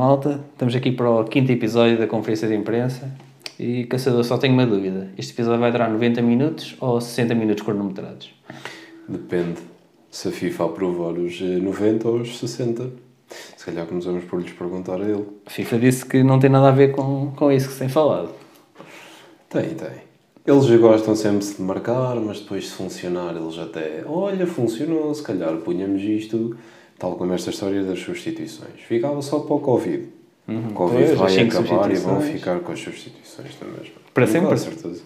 Malta, estamos aqui para o quinto episódio da conferência de imprensa e Caçador, só tenho uma dúvida. Este episódio vai durar 90 minutos ou 60 minutos cronometrados? Depende se a FIFA aprovar os eh, 90 ou os 60. Se calhar começamos por lhes perguntar a ele. A FIFA disse que não tem nada a ver com, com isso que se tem falado. Tem, tem. Eles já gostam sempre de marcar, mas depois se funcionar eles até... Olha, funcionou, se calhar punhamos isto, tal como esta história das substituições. Ficava só para o Covid. O Covid Pois, vai acabar e vão ficar com as substituições da mesma. Para Tenho sempre? quase certeza.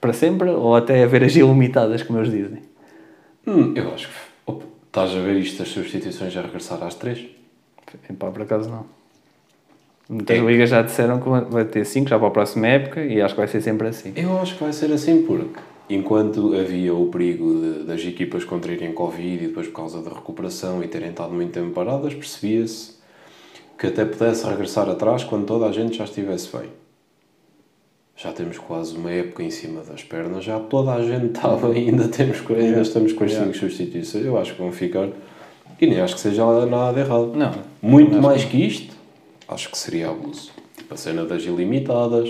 Para sempre ou até haver as ilimitadas, como eles dizem? Hum, eu acho que... Opa, estás a ver isto das substituições a regressar às três? Epá, por acaso não. Muitas É. ligas já disseram que vai ter 5 já para a próxima época e acho que vai ser sempre assim. Eu acho que vai ser assim porque enquanto havia o perigo de- das equipas contraírem Covid e depois por causa da recuperação e terem estado muito tempo paradas, percebia-se que até pudesse regressar atrás quando toda a gente já estivesse bem. Já temos quase uma época em cima das pernas, já toda a gente está bem, ainda, temos, ainda Yeah. estamos com as Yeah. 5 substituições. Eu acho que vão ficar. E nem acho que seja nada de errado. Não. Muito Acho mais que isto, acho que seria abuso. Tipo a cena das ilimitadas,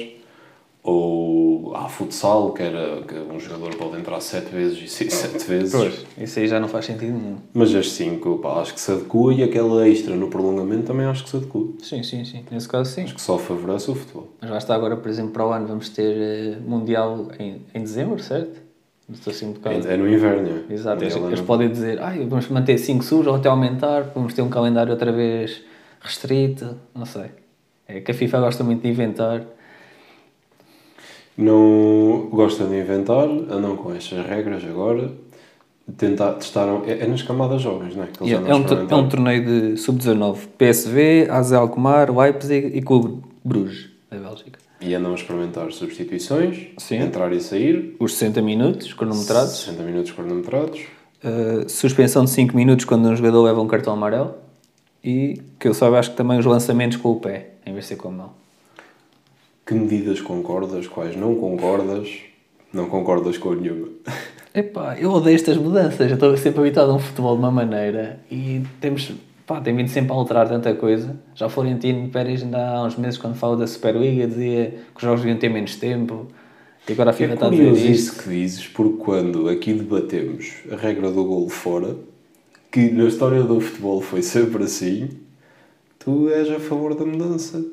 ou há futsal, que era que um jogador pode entrar sete vezes e sair sete vezes. Pois, isso aí já não faz sentido nenhum. Mas as cinco, pá, acho que se adequa e aquela extra no prolongamento também acho que se adequa. Sim, sim, sim. Nesse caso, sim. Acho que só favorece o futebol. Mas lá está agora, por exemplo, para o ano vamos ter eh, Mundial em, em dezembro, certo? Estou assim um bocado... É, é no inverno. é. Exato, eles, é eles podem dizer, ai, vamos manter 5 subs ou até aumentar, vamos ter um calendário outra vez restrito, não sei. É que a FIFA gosta muito de inventar. Não gostam de inventar, andam com estas regras agora. Tentar, testaram. É, é nas camadas jovens, não é? E é, um, é um torneio de sub-19. PSV, AZ Alkmaar, Leipzig e Clube Bruges, da Bélgica. E andam a experimentar substituições, Sim. entrar e sair, Os 60 minutos, cronometrados. 60 minutos cronometrados. Uh, suspensão de 5 minutos quando um jogador leva um cartão amarelo. E, que eu saiba, acho que também os lançamentos com o pé, em vez de ser com a mão. Que medidas concordas, quais não concordas? Não concordas com nenhuma. Epá, eu odeio estas mudanças. Eu estou sempre habituado a um futebol de uma maneira e temos, pá, tem vindo sempre a alterar tanta coisa. Já o Florentino Pérez ainda há uns meses, quando falou da Superliga, dizia que os jogos deviam ter menos tempo. E agora a FIFA É está a dizer isto. isso que dizes, porque quando aqui debatemos a regra do golo fora, que na história do futebol foi sempre assim, tu és a favor da mudança.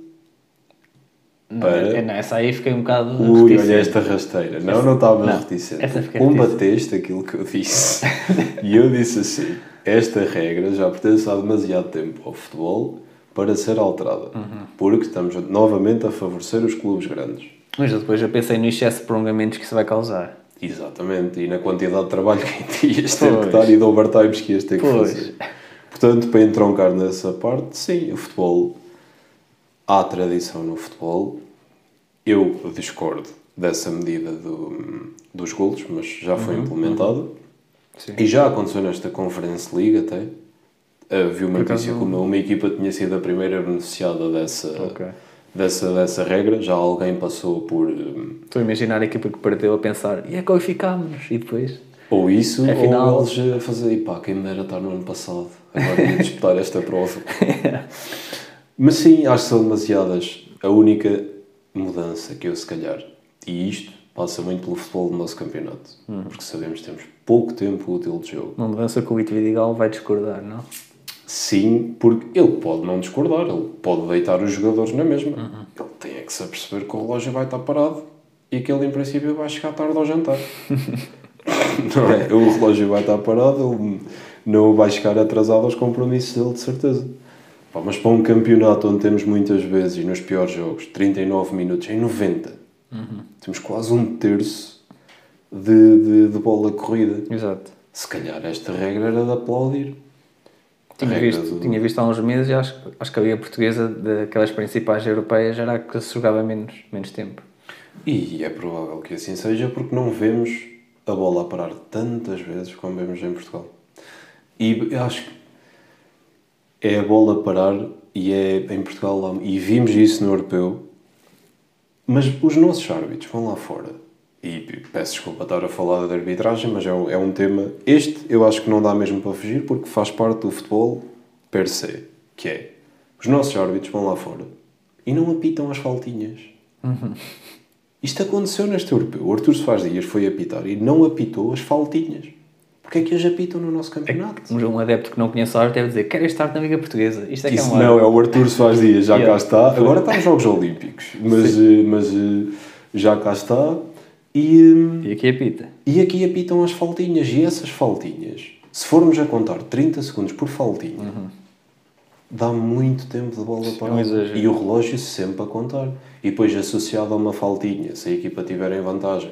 Para- é, não, essa aí fiquei um bocado. Ui, reticente. olha esta rasteira. Não, não estava Não, reticente. essa Combateste aquilo que eu disse. e eu disse assim: esta regra já pertence há demasiado tempo ao futebol para ser alterada. Uhum. Porque estamos novamente a favorecer os clubes grandes. Mas eu depois eu pensei no excesso de prolongamentos que isso vai causar. Exatamente, e na quantidade de trabalho que ias ter que Pois. dar e de overtimes que ias ter que Pois. fazer. Portanto, para entroncar nessa parte, sim, o futebol, há tradição no futebol. Eu discordo dessa medida do, dos golos, mas já foi implementada. Sim. E já aconteceu nesta Conference League até. Uh, vi uma notícia que uma, uma equipa tinha sido a primeira beneficiada dessa, Ok. dessa, dessa regra. Já alguém passou por... um, Estou a imaginar a equipa que perdeu a pensar, e é qualificámos, e depois. Ou isso, Afinal- ou eles a fazer, e pá, quem me dera estar no ano passado, agora ia disputar esta prova. Mas sim, acho que são demasiadas. A única mudança que eu, se calhar, e isto passa muito pelo futebol do nosso campeonato, Uhum. porque sabemos que temos pouco tempo útil de jogo. Uma mudança que o Lito Vidigal vai discordar, não? Sim, porque ele pode não discordar, ele pode deitar os jogadores na mesma. Uhum. Ele tem é que se aperceber que o relógio vai estar parado e que ele, em princípio, vai chegar tarde ao jantar. não é? O relógio vai estar parado, ele não vai chegar atrasado aos compromissos dele, de certeza. Pá, mas para um campeonato onde temos muitas vezes, nos piores jogos, 39 minutos em 90, temos quase um terço de, de, de bola corrida. Exato. Se calhar esta regra era de aplaudir. Tinha visto, do- tinha visto há uns meses e acho, acho que a Liga Portuguesa, daquelas principais europeias, era a que se jogava menos, menos tempo. E é provável que assim seja porque não vemos a bola a parar tantas vezes como vemos em Portugal. E eu acho que é a bola parar e é em Portugal lá- e vimos isso no europeu. Mas os nossos árbitros vão lá fora. E peço desculpa estar a falar da arbitragem, mas é um, é um tema. Este eu acho que não dá mesmo para fugir porque faz parte do futebol per se, que é Os nossos árbitros vão lá fora e não apitam as faltinhas. Isto aconteceu neste europeu. O Artur Soares Dias foi apitar e não apitou as faltinhas. Porquê é que eles apitam no nosso campeonato? Um, um adepto que não conhece a arte deve dizer quer estar na Liga Portuguesa. Isto é que é Isso um não, é o Artur Soares Dias, já cá está. Agora está nos Jogos Olímpicos, mas, eh, mas eh, já cá está. E, eh, E aqui apita. e aqui apitam as faltinhas. E essas faltinhas, se formos a contar 30 segundos por faltinha, dá muito tempo de bola para um exagero. E o relógio sempre a contar. E depois, associado a uma faltinha, se a equipa tiver em vantagem,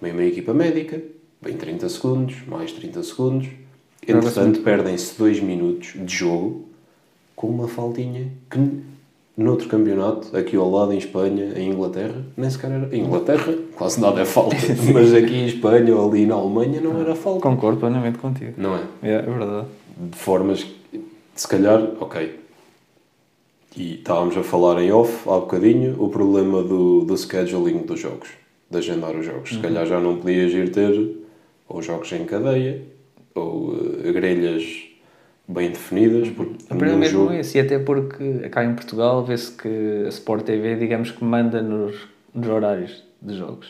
vem uma equipa médica, vem 30 segundos, mais 30 segundos. Entretanto, perdem-se 2 minutos de jogo com uma faltinha que noutro campeonato, aqui ao lado em Espanha, em Inglaterra, nem sequer era. Em Inglaterra, quase nada é falta, mas aqui em Espanha ou ali na Alemanha não era falta. Concordo plenamente contigo. Não é? É, é verdade. de formas que, se calhar, ok. E estávamos a falar em off há bocadinho o problema do, do scheduling dos jogos, de agendar os jogos. Se calhar já não podias ir ter ou jogos em cadeia ou eh, grelhas bem definidas. Porque A mesmo jogo- esse, e até porque cá em Portugal vê-se que a Sport TV, digamos que manda nos, nos horários de jogos.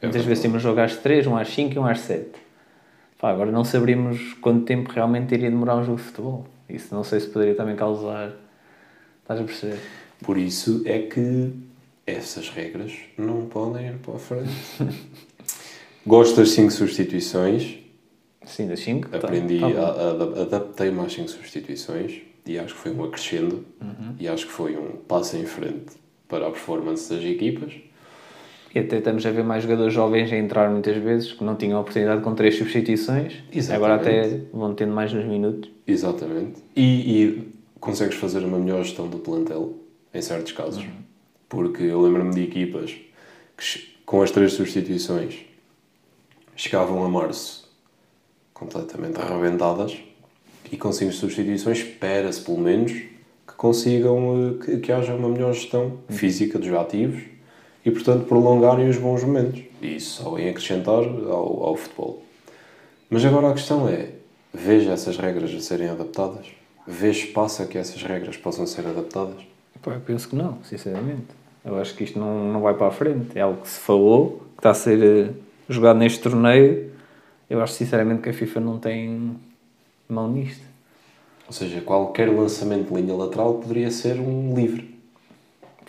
É Muitas vezes temos um jogo às 3, um às 5 e um às 7. Pá, agora não saberíamos quanto tempo realmente iria demorar um jogo de futebol. Isso não sei se poderia também causar. Estás a perceber? Por isso é que essas regras não podem ir para a frente. Gosto das 5 substituições. Sim, das 5. Aprendi, tá, tá adaptei-me às 5 substituições e acho que foi um acrescendo Uhum. e acho que foi um passo em frente para a performance das equipas. E até estamos a ver mais jogadores jovens a entrar muitas vezes que não tinham oportunidade com três substituições. Exatamente. Agora até vão tendo mais nos minutos. Exatamente. E, e consegues fazer uma melhor gestão do plantel, em certos casos. Uhum. Porque eu lembro-me de equipas que, com as três substituições, chegavam a março completamente arrebentadas e cinco substituições espera-se, pelo menos, que consigam, eh, que, que haja uma melhor gestão física dos ativos e, portanto, prolongarem os bons momentos. E isso só vem acrescentar ao, ao futebol. Mas agora a questão é: veja essas regras a serem adaptadas? Vê espaço a que essas regras possam ser adaptadas? Pá, eu penso que não, sinceramente. Eu acho que isto não, não vai para a frente. É algo que se falou, que está a ser eh, jogado neste torneio. Eu acho sinceramente que a FIFA não tem mão nisto. Ou seja, qualquer lançamento de linha lateral poderia ser um livre.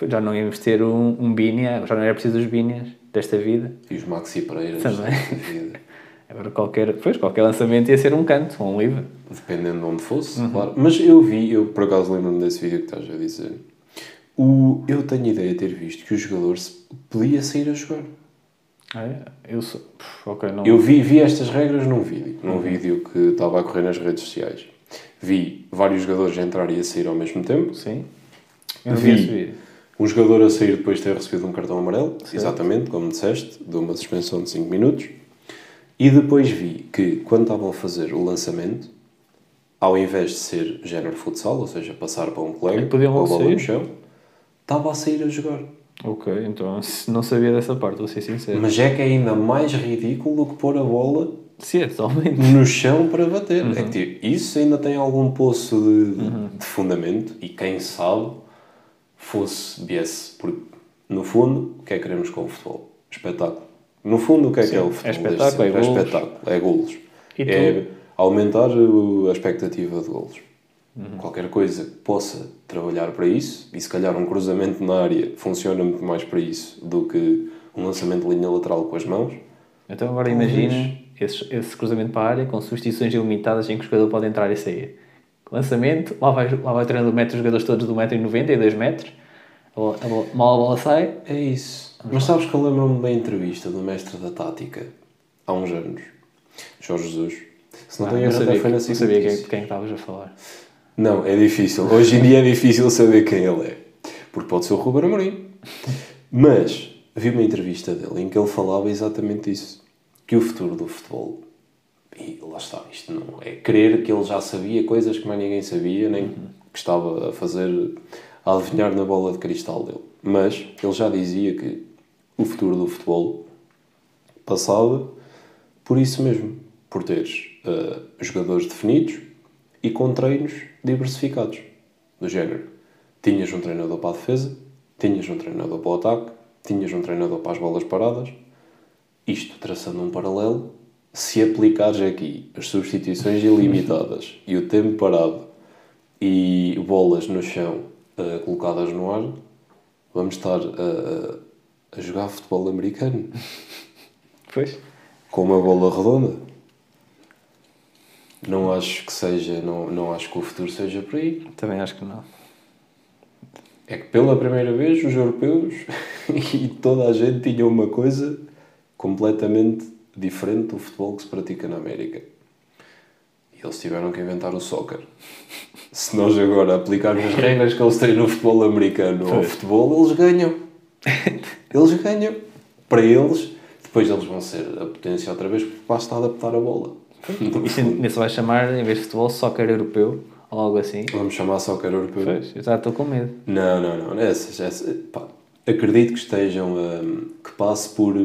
Já não íamos ter um, um Bínia, já não era preciso os Bínias desta vida. E os Maxi Pereiras Também. da vida. Agora qualquer, pois, qualquer lançamento ia ser um canto, ou um livre. Dependendo de onde fosse, claro. Mas eu vi, eu por acaso lembro-me desse vídeo que estás a dizer. O, eu tenho ideia de ter visto que o jogador se- podia sair a jogar. Ah, é? Eu sou. Puf, ok, não. Eu vi, vi estas regras num vídeo, num vídeo que estava a correr nas redes sociais. Vi vários jogadores a entrar e a sair ao mesmo tempo. Sim. Eu vi Vi. Um jogador a sair depois de ter recebido um cartão amarelo, exatamente, como disseste, de uma suspensão de 5 minutos. E depois vi que, quando estavam a fazer o lançamento, ao invés de ser género futsal, ou seja, passar para um colega, podiam com a logo bola sair? no chão, estava a sair a jogar. Ok, então não sabia dessa parte, vou ser sincero. Mas é que é ainda mais ridículo do que pôr a bola Sim, é totalmente. no chão para bater. Uhum. É que tipo, isso ainda tem algum poço de, de fundamento e quem sabe fosse viesse. Porque no fundo, o que é que queremos com o futebol? Espetáculo. No fundo, o que é que é o futebol? espetáculo, Desde sempre? é golos. espetáculo, é golos. É aumentar a expectativa de golos. Uhum. Qualquer coisa que possa trabalhar para isso, e se calhar um cruzamento na área funciona muito mais para isso do que um lançamento de linha lateral com as mãos. Então agora Talvez. imagina esse, esse cruzamento para a área com substituições ilimitadas em que o jogador pode entrar e sair. Lançamento, lá vai, lá vai treinando o metro os jogadores todos do 1,90m e 2 metros. A bola, a bola, mal a bola sai. É isso. Mas sabes que eu lembro-me da entrevista do mestre da tática há uns anos, Jorge Jesus. Se não Ah, tenho até sabia, foi na não sabia quem, Notícias. quem estavas a falar. Não, é difícil. Hoje em dia é difícil saber quem ele é. Porque pode ser o Ruben Amorim. Mas vi uma entrevista dele em que ele falava exatamente isso. Que o futuro do futebol... E lá está, isto não é crer que ele já sabia coisas que mais ninguém sabia, nem que estava a fazer... a adivinhar na bola de cristal dele. Mas ele já dizia que o futuro do futebol passava por isso mesmo. Por teres eh, jogadores definidos e com treinos diversificados. Do género. tinhas um treinador para a defesa, tinhas um treinador para o ataque, tinhas um treinador para as bolas paradas. Isto traçando um paralelo, se aplicares aqui as substituições ilimitadas e o tempo parado e bolas no chão uh, colocadas no ar, vamos estar a, a jogar futebol americano. Pois. Com uma bola redonda. Não acho que seja, não, não acho que o futuro seja por aí. Também acho que não. É que pela primeira vez os europeus e toda a gente tinham uma coisa completamente diferente do futebol que se pratica na América. E eles tiveram que inventar o soccer. Se nós agora aplicarmos as regras que eles têm no futebol americano ao futebol, eles ganham. Eles ganham. Para eles, depois eles vão ser a potência outra vez porque basta adaptar a bola. Isso ainda se vai chamar, em vez de futebol, soccer europeu ou algo assim. Vamos chamar soccer europeu. Pois, eu já estou com medo. Não, não, não. Essas, essas, pá, acredito que estejam, um, que passe por,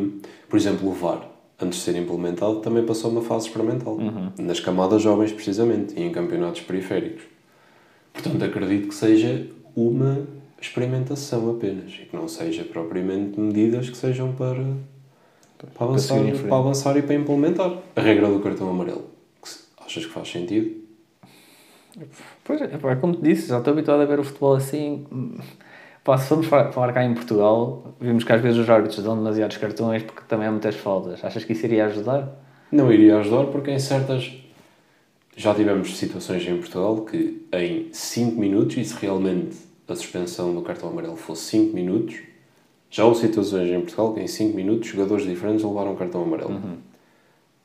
por exemplo, o VAR. Antes de ser implementado, também passou uma fase experimental. Nas camadas jovens, precisamente, e em campeonatos periféricos. Portanto, acredito que seja uma experimentação apenas e que não seja propriamente medidas que sejam para, para, avançar, frente. para avançar e para implementar. A regra do cartão amarelo. Achas que faz sentido? Pois é, pá, como te disse, já estou habituado a ver o futebol assim. Pá, se formos fa- falar cá em Portugal, vimos que às vezes os árbitros dão demasiados cartões porque também há muitas faltas. Achas que isso iria ajudar? Não iria ajudar porque em certas. Já tivemos situações em Portugal que em 5 minutos, e se realmente a suspensão do cartão amarelo fosse 5 minutos, já houve situações em Portugal que em 5 minutos jogadores diferentes levaram cartão amarelo.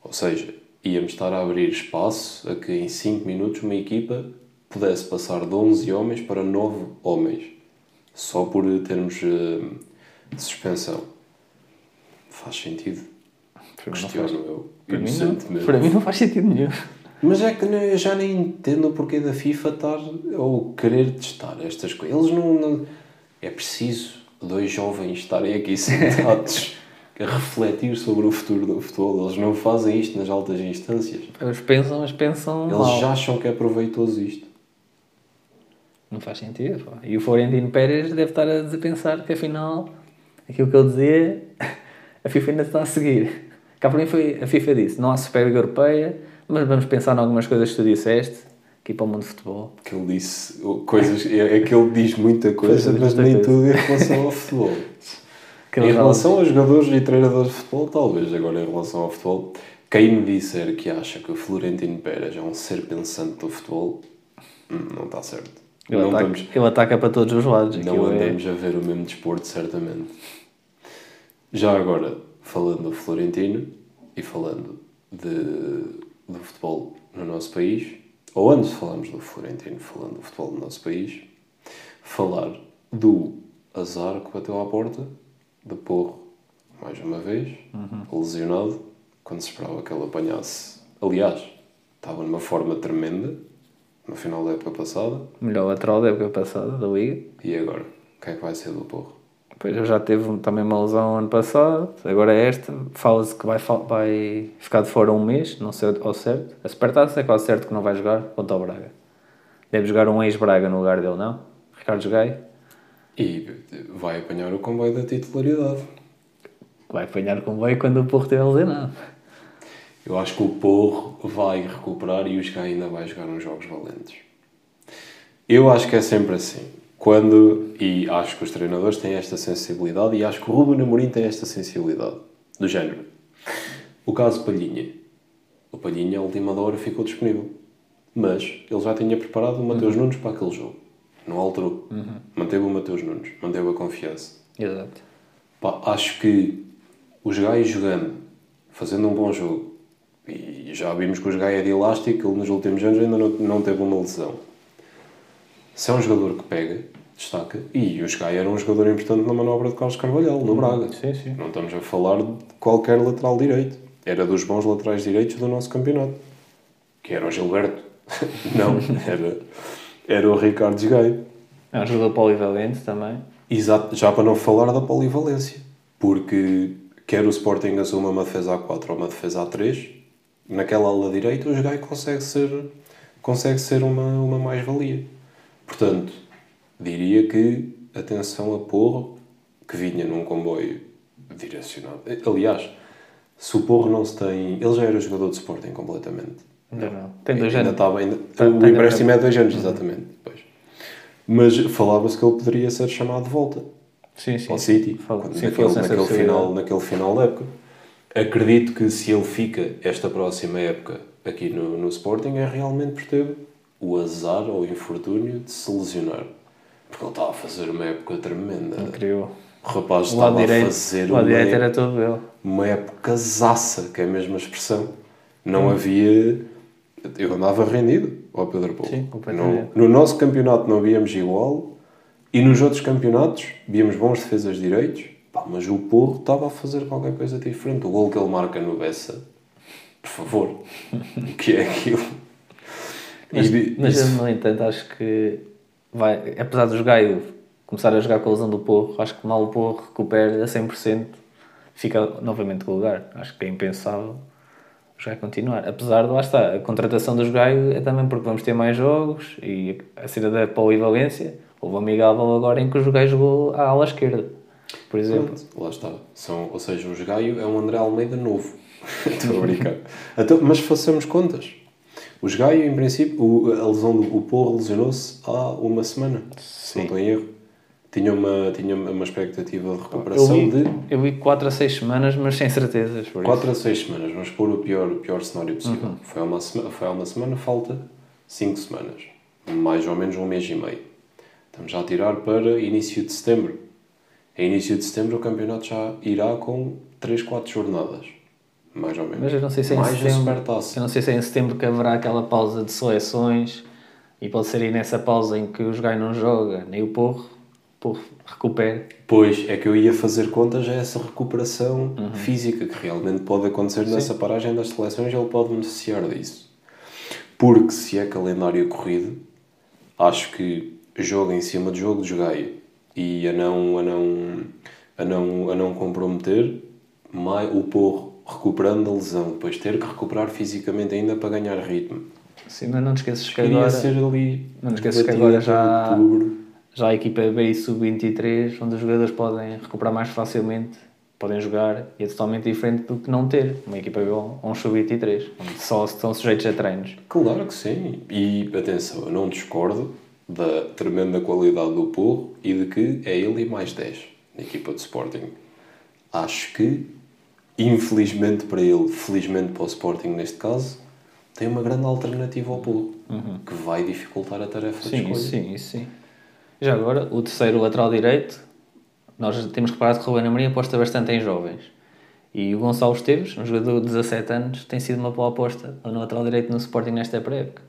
Ou seja, íamos estar a abrir espaço a que em 5 minutos uma equipa pudesse passar de 11 homens para 9 homens, só por termos eh, suspensão. Faz sentido? Para Questiono faz. eu. Para mim, não, para mim não faz sentido nenhum. Mas é que eu já nem entendo o porquê da FIFA estar ou querer testar estas coisas. Eles não, não- É preciso dois jovens estarem aqui sentados a refletir sobre o futuro do futebol. Eles não fazem isto nas altas instâncias. Eles pensam, mas pensam Eles mal. já acham que é proveitoso isto. Não faz sentido. Pá. E o Florentino Pérez deve estar a pensar que afinal aquilo que ele dizia a FIFA ainda está a seguir. Cá para mim foi a FIFA disse: não há Superliga Europeia, mas vamos pensar em algumas coisas que tu disseste aqui para o mundo de futebol. Que ele disse coisas. É, é que ele diz muita coisa, mas muita nem coisa. tudo em relação ao futebol. Em relação a jogadores e treinadores de futebol, talvez. Agora, em relação ao futebol, quem me disser que acha que o Florentino Pérez é um ser pensante do futebol, hum, não está certo. Ele, não, ataca, estamos, ele ataca para todos os lados. não é- andamos a ver o mesmo desporto, certamente. Já agora, falando do Florentino e falando de, do futebol no nosso país, ou antes de falarmos do Florentino, falando do futebol no nosso país, falar do azar que bateu à porta de Porro, mais uma vez, lesionado, quando se esperava que ele apanhasse. Aliás, estava numa forma tremenda no final da época passada, melhor lateral da época passada da Liga. e agora? O que é que vai ser do Porro? Pois ele já teve também uma lesão ano passado, agora é esta. Fala-se que vai, vai ficar de fora um mês, não sei ao certo. A Supertaça é quase certo que não vai jogar contra o Braga. Deve jogar um ex-Braga no lugar dele, não? Ricardo Gai E vai apanhar o comboio da titularidade. vai apanhar com bem quando o Porro estiver lesionado. Eu acho que o Porro vai recuperar e o Sky ainda vai jogar uns jogos valentes. Eu acho que é sempre assim. Quando, e acho que os treinadores têm esta sensibilidade e acho que o Ruben Amorim tem esta sensibilidade. Do género. O caso Palhinha. O Palhinha, à última hora, ficou disponível. Mas ele já tinha preparado o Mateus Nunes para aquele jogo. Não alterou. Manteve o Mateus Nunes. Manteve a confiança. Exato. Pá, acho que os gajos jogando, fazendo um bom jogo, e já vimos que os gajos é de elástico, ele nos últimos anos ainda não, não teve uma lesão. Se é um jogador que pega, destaca, e o Sky era um jogador importante na manobra de Carlos Carvalhal, no Braga. Sim, sim. Não estamos a falar de qualquer lateral direito. Era dos bons laterais direitos do nosso campeonato. Que era o Gilberto. não, era, era o Ricardo Gaio. É um jogador polivalente também. Exato, já para não falar da polivalência. Porque quer o Sporting assuma uma defesa A4 ou uma defesa A3, naquela ala direita o Jogai consegue ser, consegue ser uma, uma mais-valia. Portanto, diria que atenção a Porro, que vinha num comboio direcionado. Aliás, se o Porro não se tem. Ele já era jogador de Sporting completamente. Ainda não. Tem dois ainda anos. Estava, ainda, Tá- o tem empréstimo é dois anos, exatamente. Pois. Mas falava-se que ele poderia ser chamado de volta Sim, sim. ao City, Fala- quando- sim, naquele, naquele, final, naquele final da época. Acredito que se ele fica esta próxima época aqui no, no Sporting é realmente por ter o azar ou o infortúnio de se lesionar. Porque ele estava a fazer uma época tremenda. Incrível. O rapaz O estava a direito, fazer o lado uma, direito era todo ele. uma época zaça, que é a mesma expressão. Hum. Não havia. Eu andava rendido ao Pedro Paulo. Sim, completamente. No, no nosso campeonato não víamos igual e nos outros campeonatos víamos bons defesas de direitos, pá, mas o Porro estava a fazer qualquer coisa diferente. O gol que ele marca no Bessa, por favor, o que é aquilo? Mas, E- mas isso- no entanto, acho que vai, apesar dos Gaio começar a jogar com a lesão do Porro, acho que mal o Porro recupera a 100%, fica novamente com o lugar. Acho que é impensável os Gaio continuar. Apesar de, lá está, a contratação dos Gaio é também porque vamos ter mais jogos e a saída da polivalência. Houve um amigável agora em que o Gaio jogou à ala esquerda, por exemplo. Pronto, lá está. São, ou seja, os Gaio é um André Almeida novo. Estou a brincar. Então, mas façamos contas. Os Gaio, em princípio, o, a lesão do o Porro lesionou-se há uma semana. Se não Sim. estou em erro. Tinha uma, tinha uma expectativa de Eu recuperação vi, de eu vi 4 a 6 semanas, mas sem certezas. Por isso. 4 a 6 semanas. Vamos pôr o pior, o pior cenário possível. Uhum. Foi, há uma semana, foi há uma semana, falta 5 semanas. Mais ou menos um mês e meio. Estamos já a tirar para início de setembro. Em início de setembro o campeonato já irá com 3, 4 jornadas. Mais ou menos. Mas eu não sei se é em Mais a setembro. Eu não sei se é em setembro que haverá aquela pausa de seleções e pode ser aí nessa pausa em que o Jogai não joga, nem o Porro, o Porro recupera. Pois, é que eu ia fazer contas a essa recuperação Uhum. física que realmente pode acontecer nessa paragem das seleções, ele pode beneficiar disso. Porque se é calendário corrido, acho que jogo em cima de jogo de Gaia e a não, a não, a não, a não comprometer, mai- o porro recuperando a lesão, depois ter que recuperar fisicamente ainda para ganhar ritmo. Sim, mas não te esqueças que agora ser ali. não te esqueças que agora já- outubro. já a equipa B e sub-23, onde os jogadores podem recuperar mais facilmente, podem jogar e é totalmente diferente do que não ter uma equipa B ou um sub-23, onde só estão sujeitos a treinos. Claro que sim. E atenção, eu não discordo da tremenda qualidade do Porro e de que é ele e mais 10 na equipa de Sporting. Acho que, infelizmente para ele, felizmente para o Sporting neste caso, tem uma grande alternativa ao Porro, que vai dificultar a tarefa de Sim, escolha. isso sim, isso sim. Já agora, o terceiro lateral direito, nós temos reparado que o Ruben Amorim aposta bastante em jovens. E o Gonçalo Esteves, um jogador de 17 anos, tem sido uma boa aposta no lateral direito no Sporting nesta pré-época.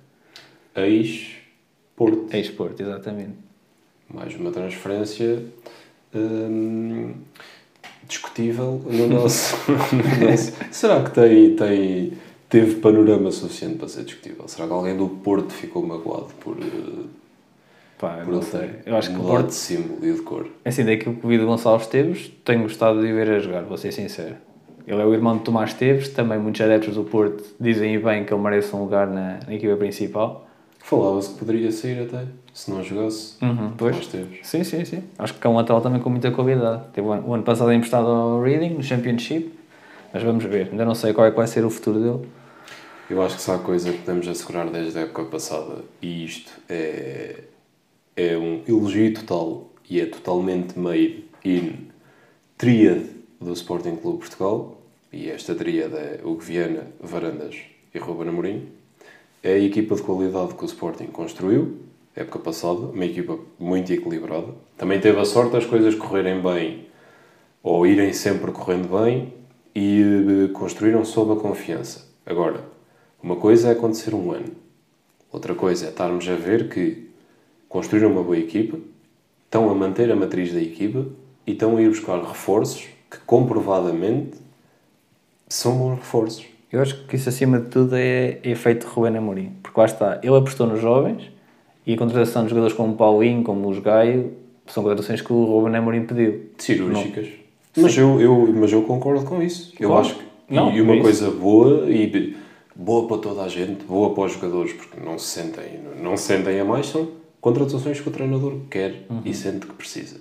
Ex-Porto. Ex-Porto, exatamente. Mais uma transferência hum, discutível no nosso, no nosso- Será que tem, tem, teve panorama suficiente para ser discutível? Será que alguém do Porto ficou magoado por, eh, Pá, por não ele sei. Eu acho que o Porto, de símbolo e de cor? assim, daquilo que vi do Gonçalo Esteves, tenho gostado de o ver a jogar, vou ser sincero. Ele é o irmão de Tomás Esteves, também muitos adeptos do Porto dizem bem que ele merece um lugar na, na equipa principal. Falava-se que poderia sair até, se não jogasse. Uhum, pois. Teve. Sim, sim, sim. Acho que é um lateral também com muita qualidade. Teve o ano, o ano passado emprestado ao Reading, no Championship, mas vamos ver. Ainda não sei qual é que vai ser o futuro dele. Eu acho que se há coisa que podemos assegurar desde a época passada, e isto é, é um elogio total e é totalmente made in tríade do Sporting Clube Portugal, e esta tríade é o Viana, Varandas e Ruben Amorim, é a equipa de qualidade que o Sporting construiu, época passada, uma equipa muito equilibrada. Também teve a sorte das coisas correrem bem, ou irem sempre correndo bem, e eh, construíram sob a confiança. Agora, uma coisa é acontecer um ano, outra coisa é estarmos a ver que construíram uma boa equipa, estão a manter a matriz da equipa e estão a ir buscar reforços que comprovadamente são bons reforços. Eu acho que isso acima de tudo é efeito Ruben Amorim, porque lá está, ele apostou nos jovens e a contratação de jogadores como o Paulinho, como os Gaio, são contratações que o Ruben Amorim pediu. cirúrgicas. Mas eu, eu, mas eu concordo com isso. Eu acho que. Não, e, uma é coisa boa e boa para toda a gente, boa para os jogadores, porque não se sentem, não se sentem a mais, são contratações que o treinador quer e sente que precisa.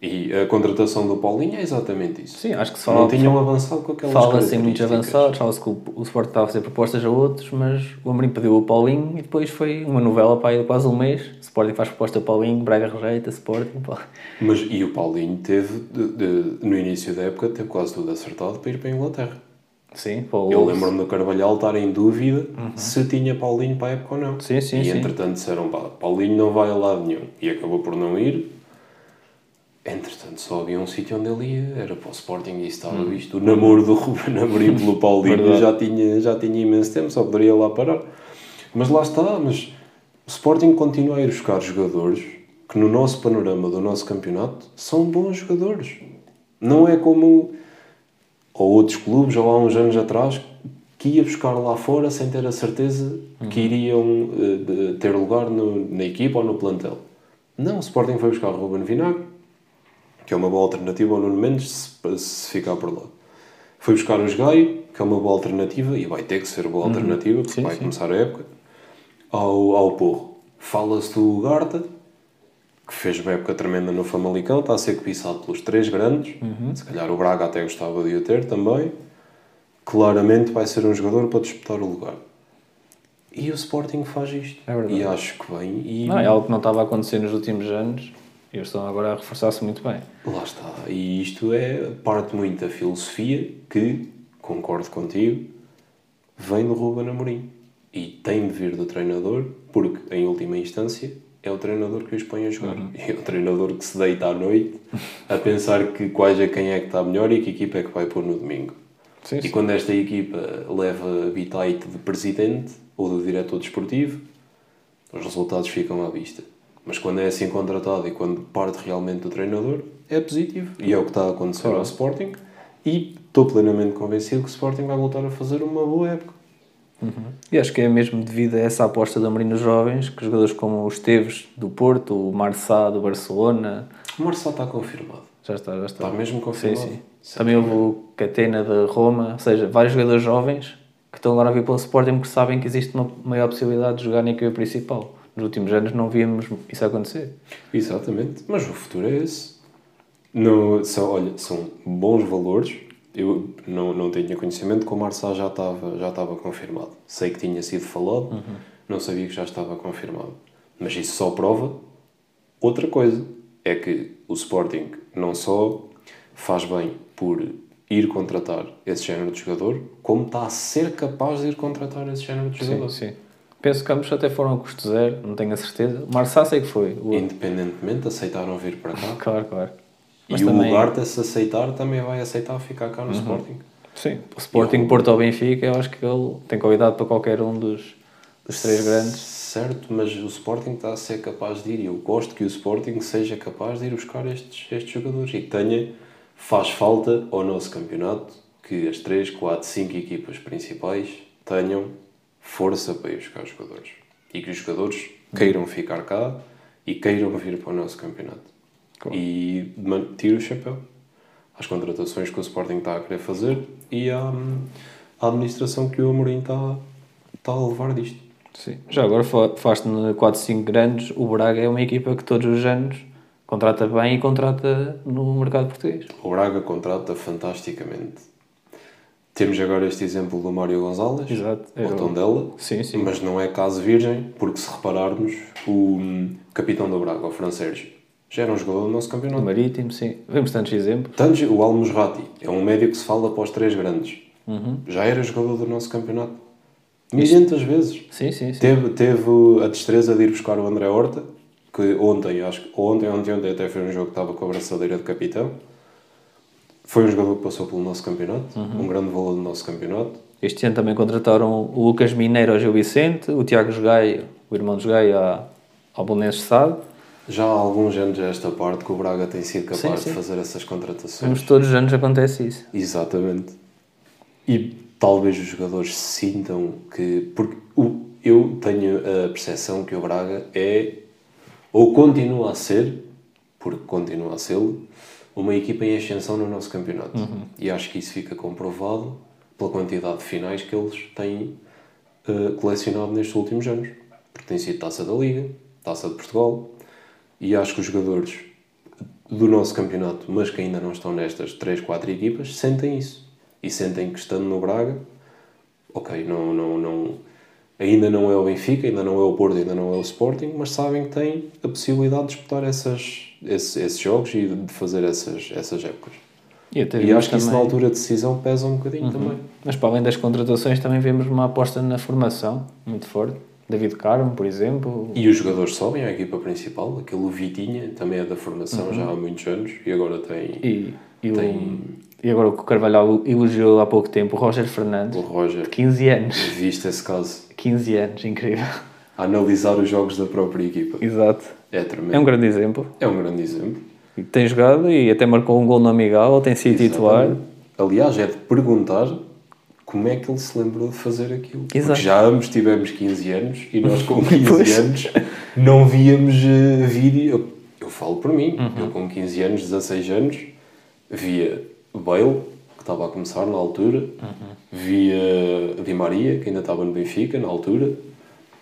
E a contratação do Paulinho é exatamente isso. Sim, acho que se Não fala, tinham avançado com aquelas fala assim muitos avançados, fala-se que o, o Sport estava a fazer propostas a outros, mas o Amorim pediu o Paulinho e depois foi uma novela para aí quase um mês. Sporting faz proposta ao Paulinho, Braga rejeita, Sporting. pá. Mas, e o Paulinho teve, de- de- no início da época, teve quase tudo acertado para ir para a Inglaterra. Sim, para o Eu lembro-me do Carvalhal estar em dúvida se tinha Paulinho para a época ou não. Sim, sim, e sim. entretanto disseram, pá, Paulinho não vai a lado nenhum. E acabou por não ir. Entretanto, só havia um sítio onde ele ia, era para o Sporting e estava visto. O namoro do Ruben Amorim pelo Paulinho Hum. Já tinha, já tinha imenso tempo, só poderia lá parar. Mas lá está, mas o Sporting continua a ir buscar jogadores que no nosso panorama do nosso campeonato são bons jogadores. Não é como ou outros clubes, ou há uns anos atrás, que ia buscar lá fora sem ter a certeza que iriam eh, de- ter lugar no- na equipa ou no plantel. Não, o Sporting foi buscar o Ruben Vinagre, que é uma boa alternativa ao Nuno Mendes se, se ficar por lá. Foi buscar o Gaio, que é uma boa alternativa, e vai ter que ser boa alternativa, porque Sim, vai sim. começar a época, ao, ao Porro. Fala-se do Garta, que fez uma época tremenda no Famalicão, está a ser cobiçado pelos três grandes. Se calhar o Braga até gostava de o ter também. Claramente vai ser um jogador para disputar o lugar. E o Sporting faz isto. É verdade. E acho que bem. E Não, é algo que não estava a acontecer nos últimos anos eles estão agora a reforçar-se muito bem. lá está. E isto é parte muito da filosofia que, concordo contigo, vem do Ruben Amorim. E tem de vir do treinador, porque, em última instância, é o treinador que os põe a jogar. Uhum. É o treinador que se deita à noite a pensar que quais é quem é que está melhor e que equipa é que vai pôr no domingo. Sim, E quando esta equipa leva bitite de presidente ou do diretor desportivo, os resultados ficam à vista. Mas quando é assim contratado e quando parte realmente do treinador, é positivo. E é o que está a acontecer Claro. ao Sporting. E estou plenamente convencido que o Sporting vai voltar a fazer uma boa época. E acho que é mesmo devido a essa aposta do Amorim nos jovens que jogadores como o Esteves do Porto, o Marçá do Barcelona, O Marçal está confirmado. já está, já está. Está mesmo Sim, confirmado. sim. Também houve o Catena de Roma, ou seja, vários jogadores jovens que estão agora a vir pelo Sporting porque sabem que existe uma maior possibilidade de jogar na equipa principal. Nos últimos anos não víamos isso acontecer. Exatamente, mas o futuro é esse. Não, são, olha, são bons valores. Eu não, não tinha conhecimento que o Marçal já estava, já estava confirmado. Sei que tinha sido falado, não sabia que já estava confirmado. Mas isso só prova outra coisa. É que o Sporting não só faz bem por ir contratar esse género de jogador, como está a ser capaz de ir contratar esse género de jogador. Sim, sim. Penso que ambos até foram a custo zero, não tenho a certeza. O Marçá sei que foi. O... Independentemente, aceitaram vir para cá. Claro, claro. Mas e também- o Ugarte, se aceitar, também vai aceitar ficar cá no Sporting. Sim, o Sporting, Porto ou Benfica, eu acho que ele tem qualidade para qualquer um dos, dos três grandes. Certo, mas o Sporting está a ser capaz de ir e eu gosto que o Sporting seja capaz de ir buscar estes, estes jogadores e que tenha, faz falta ao nosso campeonato que as 3, 4, 5 equipas principais tenham força para ir buscar jogadores e que os jogadores queiram ficar cá e queiram vir para o nosso campeonato. Claro. E tiro o chapéu às contratações que o Sporting está a querer fazer e à, à administração que o Amorim está, está a levar disto. Sim. Já agora fa- falaste no 4, 5 grandes, o Braga é uma equipa que todos os anos contrata bem e contrata no mercado português. O Braga contrata fantasticamente. Temos agora este exemplo do Mário Gonzalez, Exato. O Tondela, Sim, sim. mas não é caso virgem, porque se repararmos, o hum, capitão do Braga, o Fran Sérgio, já era um jogador do nosso campeonato. Marítimo, sim. Vemos tantos exemplos. Tanto o Almos Ratti, é um médio que se fala para os três grandes. Uhum. Já era jogador do nosso campeonato. Milhentas vezes. Sim, sim, sim. Teve, teve a destreza de ir buscar o André Horta, que ontem, acho que ontem, ontem, ontem até foi um jogo que estava com a braçadeira de capitão. Foi um jogador que passou pelo nosso campeonato, Uhum. um grande valor do nosso campeonato. Este ano também contrataram o Lucas Mineiro ao Gil Vicente, o Tiago Jogai, o irmão de Jogai, ao Bolonenses de Sade. Já há alguns anos esta parte que o Braga tem sido capaz Sim, sim. de fazer essas contratações. Vemos todos os anos acontece isso. Exatamente. E talvez os jogadores sintam que. Porque o, eu tenho a percepção que o Braga é, ou continua a ser, porque continua a ser, uma equipa em ascensão no nosso campeonato. E acho que isso fica comprovado pela quantidade de finais que eles têm eh, colecionado nestes últimos anos. Porque tem sido taça da Liga, Taça de Portugal, e acho que os jogadores do nosso campeonato, mas que ainda não estão nestas 3, 4 equipas, sentem isso. E sentem que estando no Braga, ok, não, não, não, ainda não é o Benfica, ainda não é o Porto, ainda não é o Sporting, mas sabem que têm a possibilidade de disputar essas, esses, esses jogos e de fazer essas, essas épocas. E, E acho que isso na também- altura de decisão pesa um bocadinho também. Mas para além das contratações também vemos uma aposta na formação muito forte. David Carmo, por exemplo. E os jogadores sobem à equipa principal, aquele Vitinha também é da formação já há muitos anos e agora tem E, e, Tem- o, e agora o que o Carvalhal elogiou há pouco tempo, o Roger Fernandes, o Roger. 15 anos. Viste esse caso 15 anos, incrível. A analisar os jogos da própria equipa. Exato. É tremendo. É um grande exemplo. É um grande exemplo. E Tem jogado e até marcou um gol no Amigal, tem sido titular. Exatamente. Aliás, é de perguntar como é que ele se lembrou de fazer aquilo. Exato. Porque já ambos tivemos 15 anos e nós com 15 Pois. anos não víamos eh, vídeo. Eu, eu falo por mim, Uhum. eu com 15 anos, 16 anos, via Bale, que estava a começar na altura, Uhum. via Di Maria, que ainda estava no Benfica na altura.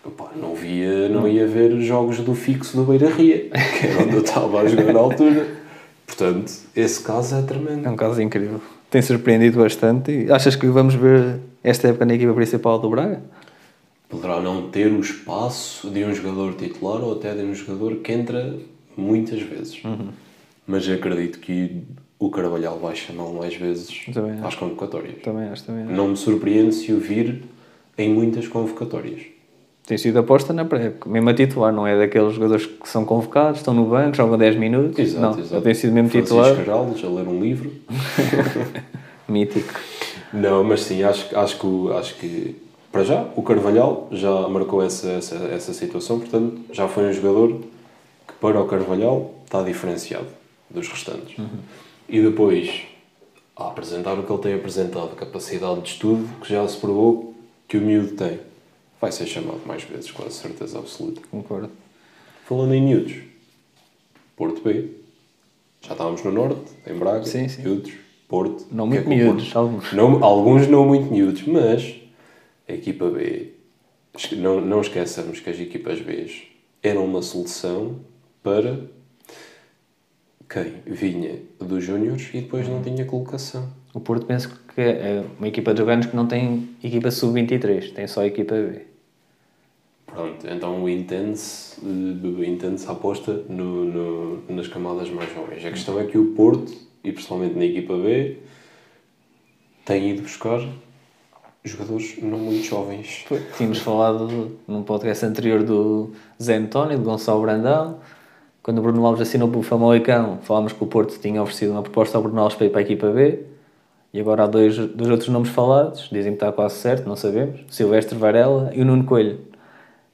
Opa, não via, não ia ver jogos do fixo do Beira Ria, que era onde eu estava a jogar na altura. Portanto, esse caso é tremendo. É um caso incrível. Tem surpreendido bastante. Achas que vamos ver esta época na equipa principal do Braga? poderá não ter o espaço de um jogador titular ou até de um jogador que entra muitas vezes. Uhum. Mas acredito que o Carvalhal vai chamá-lo mais vezes Também acho. às convocatórias. Também acho, também acho. Não me surpreende se o vir em muitas convocatórias. Tem sido aposta na pré-época. Mesmo a titular, não é daqueles jogadores que são convocados, estão no banco, jogam 10 minutos. Exato, não, exato. tem sido mesmo Francisco titular. Caralhos a ler um livro. Mítico. Não, mas sim, acho, acho, que, acho que para já o Carvalhal já marcou essa, essa, essa situação, portanto já foi um jogador que para o Carvalhal está diferenciado dos restantes. E depois, a apresentar o que ele tem apresentado, capacidade de estudo, que já se provou que o miúdo tem, vai ser chamado mais vezes, com a certeza absoluta. Concordo. Falando em miúdos, Porto B, já estávamos no Norte, em Braga, Sim, sim. miúdos, Porto. Não é muito Porto- miúdos, alguns. não, alguns não muito miúdos, mas a equipa B, não, não esqueçamos que as equipas B eram uma solução para quem vinha dos Júniores e depois não tinha colocação. O Porto penso que é uma equipa de joganos que não tem equipa sub-23, tem só equipa B. Pronto, então entende-se eh, entende a aposta no, no- nas camadas mais jovens. A questão é que o Porto, e principalmente na equipa B, tem ido buscar jogadores não muito jovens. Tínhamos falado num podcast anterior do Zé António, de Gonçalo Brandão. Quando o Bruno Alves assinou para o Famalicão, falámos que o Porto tinha oferecido uma proposta ao Bruno Alves para ir para a equipa B. E agora há dois, outros nomes falados, dizem que está quase certo, não sabemos. Silvestre Varela e o Nuno Coelho,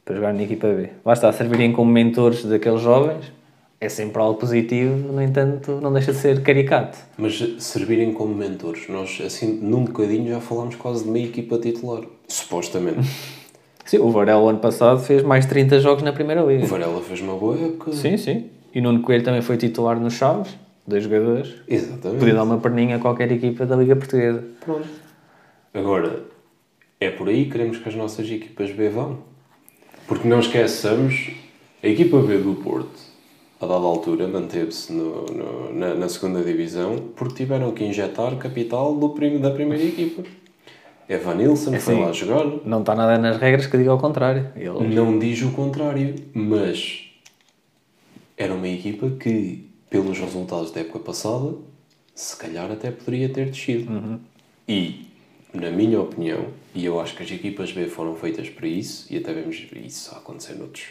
para jogar na equipa B. Lá está, servirem como mentores daqueles jovens, é sempre algo positivo, no entanto, não deixa de ser caricato. Mas servirem como mentores. Nós, assim, num bocadinho já falámos quase de meia equipa titular. Supostamente. Sim, o Varela, o ano passado, fez mais de 30 jogos na Primeira Liga. o Varela fez uma boa época. Sim, sim. E Nuno Coelho também foi titular nos Chaves, dois jogadores. Exatamente. Podia dar uma perninha a qualquer equipa da Liga Portuguesa. Pronto. Agora, é por aí que queremos que as nossas equipas B vão. Porque não esqueçamos, a equipa B do Porto, a dada altura, manteve-se no- no- na, na segunda divisão porque tiveram que injetar capital do prim, da primeira equipa. Evan Nilsson foi Assim. lá jogar. Não está nada nas regras que diga ao contrário. Ele... Não diz o contrário, mas era uma equipa que, pelos resultados da época passada, se calhar até poderia ter descido. E, na minha opinião, e eu acho que as equipas B foram feitas para isso, e até vemos isso a acontecer noutros,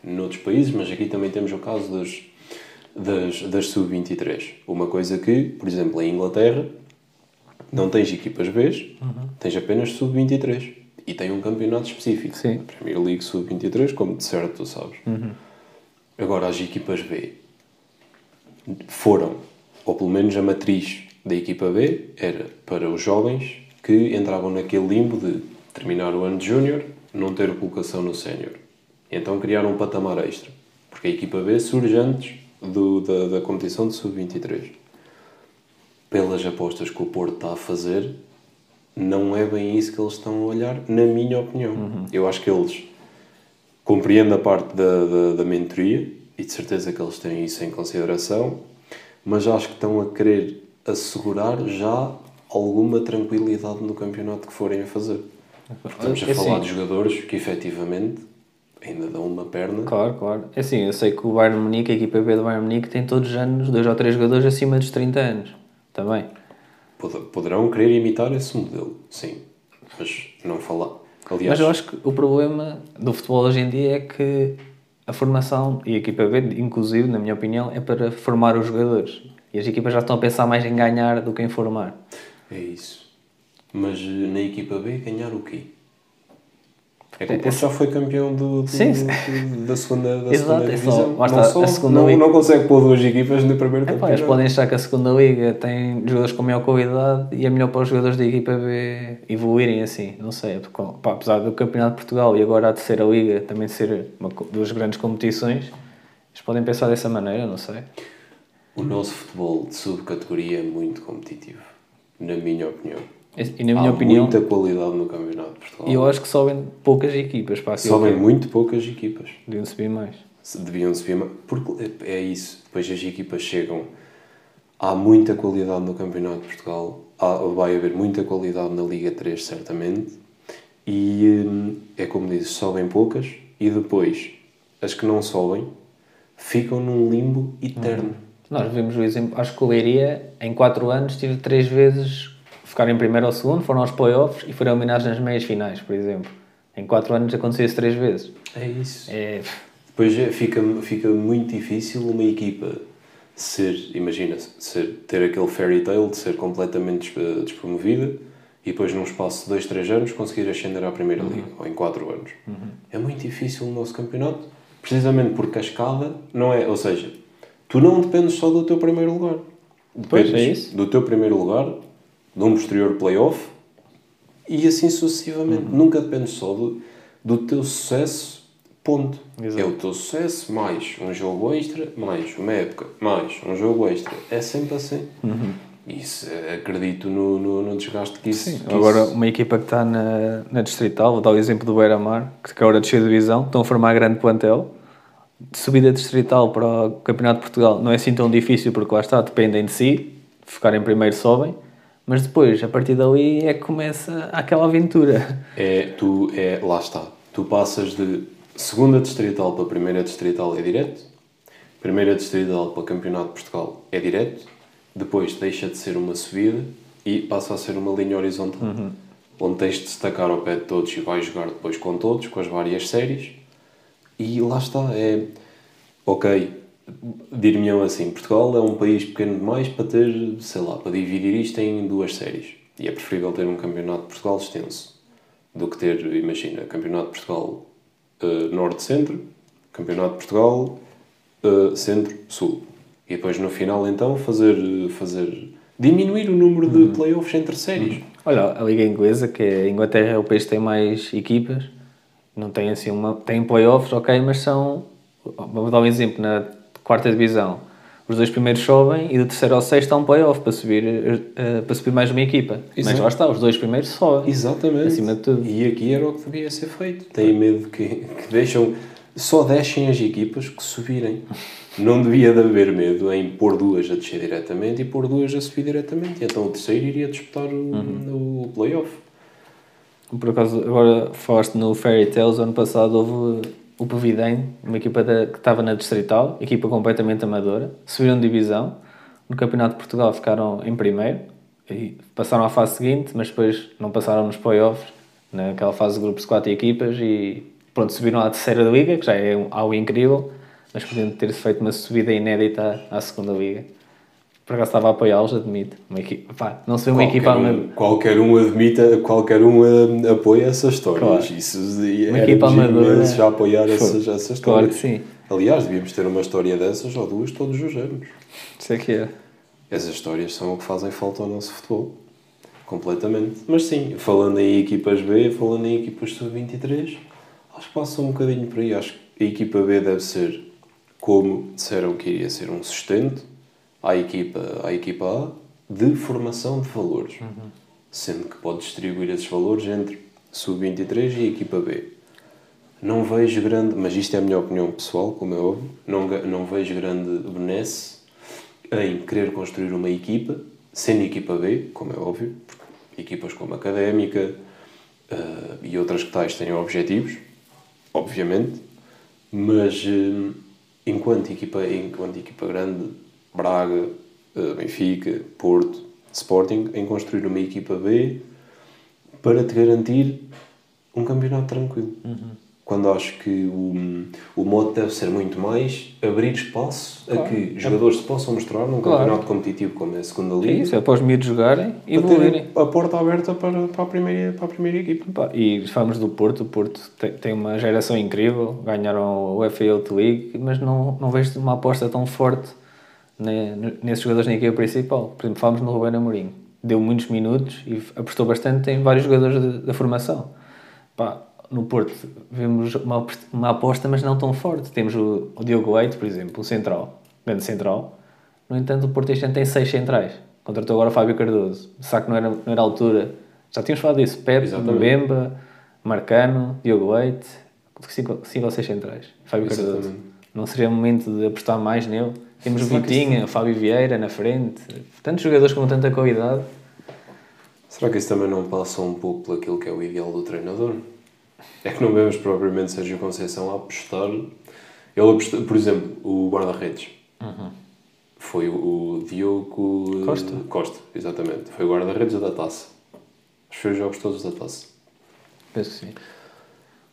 noutros países, mas aqui também temos o caso das, das, das sub-23. Uma coisa que, por exemplo, em Inglaterra, não tens equipas B, tens apenas sub-23. E tem um campeonato específico. Sim. A Premier League sub-23, como de certo tu sabes. Agora, as equipas B foram, ou pelo menos a matriz da equipa B, era para os jovens que entravam naquele limbo de terminar o ano de júnior, não ter colocação no sénior. Então criaram um patamar extra. Porque a equipa B surge antes do, da, da competição de sub-23 pelas apostas que o Porto está a fazer, não é bem isso que eles estão a olhar, na minha opinião. Eu acho que eles compreendo a parte da, da, da mentoria e de certeza que eles têm isso em consideração, mas acho que estão a querer assegurar já alguma tranquilidade no campeonato que forem a fazer. Estamos a É falar assim. de jogadores que efetivamente ainda dão uma perna. Claro, claro. É assim, eu sei que o Bayern Munique, a equipa B do Bayern Munique, tem todos os anos dois ou três jogadores acima dos 30 anos. Também. Pod- Poderão querer imitar esse modelo, sim, mas não falar. Aliás, Mas eu acho que o problema do futebol hoje em dia é que a formação, e a equipa B, inclusive, na minha opinião, é para formar os jogadores. E as equipas já estão a pensar mais em ganhar do que em formar. é isso. Mas eh, na equipa B ganhar o quê? É que É- o Porto já foi campeão do, do- Sim, do- da segunda, da Exato, segunda é só- divisão. não, está, só- a segunda não, não consegue pôr duas equipas no primeiro Epá, eles campeonato. podem achar que a segunda liga tem jogadores com maior qualidade e é melhor para os jogadores da equipa B evoluírem assim, não sei, porque, pá, apesar do Campeonato de Portugal e agora a terceira liga também ser uma, duas grandes competições, eles podem pensar dessa maneira, não sei. O nosso futebol de subcategoria é muito competitivo, na minha opinião. E na minha Há opinião, muita qualidade no campeonato de Portugal. eu acho que sobem poucas equipas para aquilo Sobem muito poucas equipas. deviam subir mais. Deviam subir mais. Porque é isso. Depois as equipas chegam. Há muita qualidade no Campeonato de Portugal. Há, vai haver muita qualidade na Liga 3, certamente. E hum, é como dizes, sobem poucas. E depois, as que não sobem, ficam num limbo eterno. Nós vimos o exemplo, acho que o Leiria em 4 anos tive 3 vezes ficar em primeiro ou segundo, foram aos playoffs e foram eliminados nas meias finais, por exemplo. Em 4 anos aconteceu isso 3 vezes. É isso. É, Depois é- fica, fica muito difícil uma equipa ser, imagina, ser, ter aquele fairy tale de ser completamente des- despromovida e depois num espaço de 2, 3 anos conseguir ascender à primeira liga, ou em 4 anos. É muito difícil o nosso campeonato, precisamente porque a escada não é, ou seja, tu não dependes só do teu primeiro lugar. Pois, Dependes é isso. do teu primeiro lugar, de um posterior playoff e assim sucessivamente. Nunca dependes só do, do teu sucesso, ponto. Exato. É o teu sucesso mais um jogo extra, mais uma época, mais um jogo extra. É sempre assim. Isso, eh, acredito no, no, no desgaste que isso... que agora, isso- uma equipa que está na, na Distrital, vou dar o exemplo do Beira-Mar, que agora desceu de divisão, estão a formar grande plantel. De subida Distrital para o Campeonato de Portugal não é assim tão difícil, porque lá está, dependem de si, ficarem primeiro sobem, mas depois, a partir dali, é que começa aquela aventura. É, tu, é, lá está. Tu passas de segunda distrital para primeira distrital é direto, primeira distrital para campeonato de Portugal é direto, depois deixa de ser uma subida e passa a ser uma linha horizontal, onde tens de destacar ao pé de todos e vais jogar depois com todos, com as várias séries. E lá está, é... Ok, dir-me-ão assim, Portugal é um país pequeno demais para ter, sei lá, para dividir isto em duas séries. E é preferível ter um campeonato de Portugal extenso do que ter, imagina, campeonato de Portugal eh, Norte-Centro, campeonato de Portugal eh, Centro-Sul. E depois no final então fazer, fazer diminuir o número de playoffs entre séries. Olha, a Liga Inglesa, que é a Inglaterra é o país que tem mais equipas, não tem assim uma. tem playoffs, ok, mas são. Vou dar um exemplo, na quarta divisão, os dois primeiros sobem e do terceiro ao sexto há um playoff para subir, eh, para subir mais uma equipa. Mas lá está, os dois primeiros sobem. Exatamente. Acima de tudo. E aqui era o que devia ser feito. Têm medo que, que deixam. Só deixem as equipas que subirem. Não devia de haver medo em pôr duas a descer diretamente e pôr duas a subir diretamente. Então o terceiro iria disputar o, o playoff. Por acaso, agora falaste no Fairy Tales, ano passado houve o Pevidem, uma equipa da- que estava na Distrital, equipa completamente amadora, subiram de divisão, no Campeonato de Portugal ficaram em primeiro, e passaram à fase seguinte, mas depois não passaram nos playoffs, naquela fase de grupos de quatro equipas, e pronto, subiram à terceira liga, que já é algo incrível, mas podiam ter feito uma subida inédita à segunda liga. Por acaso estava a apoiá-los, admito. Uma equipa, pá, não se vê uma equipa Qualquer um, qualquer um admita, qualquer um eh, apoia essas histórias. Claro. Isso Uma era equipa amadora- imenso já apoiar essas, essas Claro histórias. que sim. Aliás, devíamos ter uma história dessas ou duas todos os anos. Isso é que é. Essas histórias são o que fazem falta ao nosso futebol. Completamente. Mas sim, falando em equipas B, falando em equipas sub-23, acho que passa um bocadinho por aí. Acho que a equipa B deve ser, como disseram que iria ser um sustento à equipa, à equipa A, de formação de valores. Sendo que pode distribuir esses valores entre sub-23 e equipa B. não vejo grande, mas isto é a minha opinião pessoal, como é óbvio, não, não vejo grande benesse em querer construir uma equipa, sendo equipa B, como é óbvio, equipas como a Académica eh, e outras que tais têm objetivos, obviamente, mas eh, enquanto, equipa, enquanto equipa grande, Braga, eh, Benfica, Porto, Sporting, em construir uma equipa B para te garantir um campeonato tranquilo. Quando acho que o, o modo deve ser muito mais abrir espaço a que jogadores se possam mostrar num Claro. campeonato competitivo como é a segunda É liga isso, é para os miúdos jogarem e evoluírem. a porta aberta para, para, a primeira, para a primeira equipa. E falamos do Porto, o Porto tem, tem uma geração incrível, ganharam o FA Youth League, mas não, não vejo uma aposta tão forte nesses jogadores na equipa principal. Por exemplo, falamos no Rubén Amorim, deu muitos minutos e apostou bastante em vários jogadores da formação. Pá, no Porto vemos uma, aposta- uma aposta, mas não tão forte. Temos o, o Diogo Leite, por exemplo, o central, grande central. No entanto, o Porto este ano tem seis centrais. Contratou agora o Fábio Cardoso. Será que não era, não era a altura? Já tínhamos falado disso. Pepe. Mbemba, Marcano, Diogo Leite, cinco, cinco ou seis centrais. Fábio Cardoso. Exatamente. Não seria o momento de apostar mais nele? Temos o Vitinha, o Fábio Vieira na frente. Tantos jogadores com tanta qualidade. Será que isso também não passa um pouco por aquilo que é o ideal do treinador? É que não vemos propriamente Sérgio Conceição a apostar. Ele apostou, por exemplo, o guarda-redes. Foi o, Diogo Costa. Costa, exatamente. Foi o guarda-redes da taça. Acho que foi os jogos todos da taça. Penso que sim.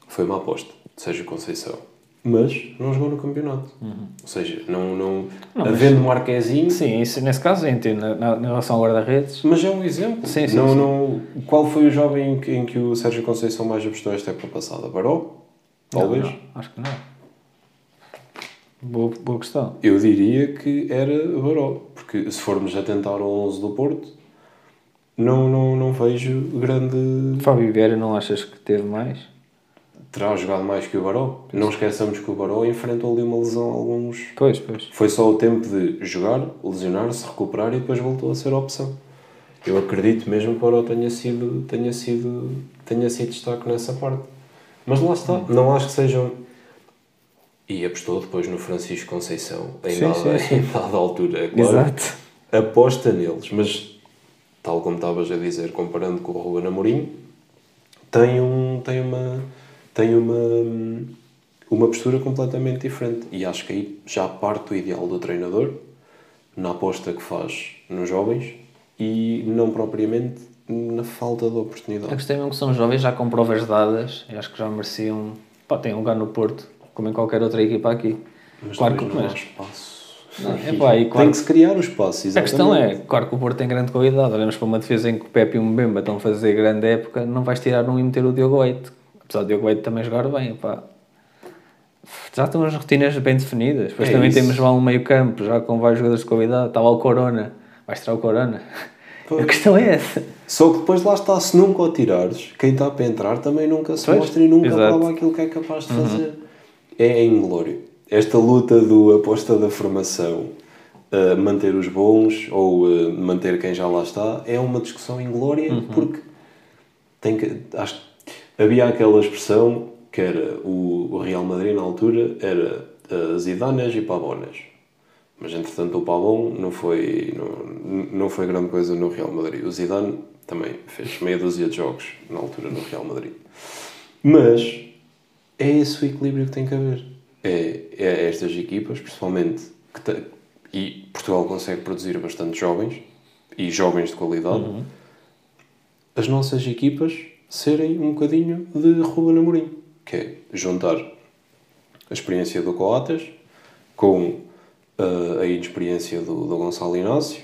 Foi uma aposta de Sérgio Conceição. Mas não jogou no campeonato. Ou seja, não, não, Uhum. Não, mas- havendo Marquezinho, Sim, isso, nesse caso entendo. Na, na, em relação ao guarda-redes, Mas é um exemplo. Sim, sim, não, sim. Não, qual foi o jovem em que, em que o Sérgio Conceição mais apostou esta época passada? Baró? Talvez? Não, não, acho que não. Boa, boa questão. Eu diria que era Baró. Porque se formos atentar ao 11 do Porto, não, não, não vejo grande. Fábio Vieira, não achas que teve mais? Terá jogado mais que o Baró. Não esqueçamos que o Baró enfrentou ali uma lesão alguns. Pois, pois. Foi só o tempo de jogar, lesionar-se, recuperar e depois voltou a ser opção. Eu acredito mesmo que o Baró tenha sido, tenha sido, tenha sido destaque nessa parte. Mas lá está, não acho que sejam. E apostou depois no Francisco Conceição, em, Sim, dada, sim, sim. em dada altura, é claro. Exato. Aposta neles, mas tal como estavas a dizer, comparando com o Ruben Amorim, tem, um, tem, uma, tem uma, uma postura completamente diferente. E acho que aí já parte o ideal do treinador, na aposta que faz nos jovens e não propriamente na falta de A oportunidade. questão é mesmo que são jovens já com provas dadas. Eu acho que já mereciam. Pá, têm um lugar no Porto, como em qualquer outra equipa aqui. Mas claro que não há mas, espaço. Não, é pá, e Tem claro que se criar o espaço, A exatamente. questão é, claro que o Porto tem grande qualidade. Olhamos para uma defesa em que o Pepe e o Mbemba estão a fazer grande época, não vais tirar um e meter o Diogo Leite. Apesar do Diogo Leite também jogar bem, pá. Já estão as rotinas bem definidas. Depois É também isso. temos lá um meio campo, já com vários jogadores de qualidade. Está lá o Corona. Vais tirar o Corona. Pois. A questão é essa. Só que depois lá está, se nunca o tirares, quem está para entrar também nunca se Pois, mostra e nunca exato. Uhum. prova aquilo que é capaz de fazer. É inglório. Esta luta do aposta da formação, uh, manter os bons ou uh, manter quem já lá está, é uma discussão inglória Uhum. porque tem que, acho que havia aquela expressão que era o, Real Madrid na altura era uh, Zidanes e Pavones. Mas entretanto o Pavon não foi, não, não foi grande coisa no Real Madrid. O Zidane também fez meia dúzia de jogos na altura no Real Madrid. Mas é esse o equilíbrio que tem que haver. É, é estas equipas, principalmente, que te- e Portugal consegue produzir bastante jovens, e jovens de qualidade, as nossas equipas serem um bocadinho de Ruben Amorim, que é juntar a experiência do Coates com uh, a inexperiência do, do Gonçalo Inácio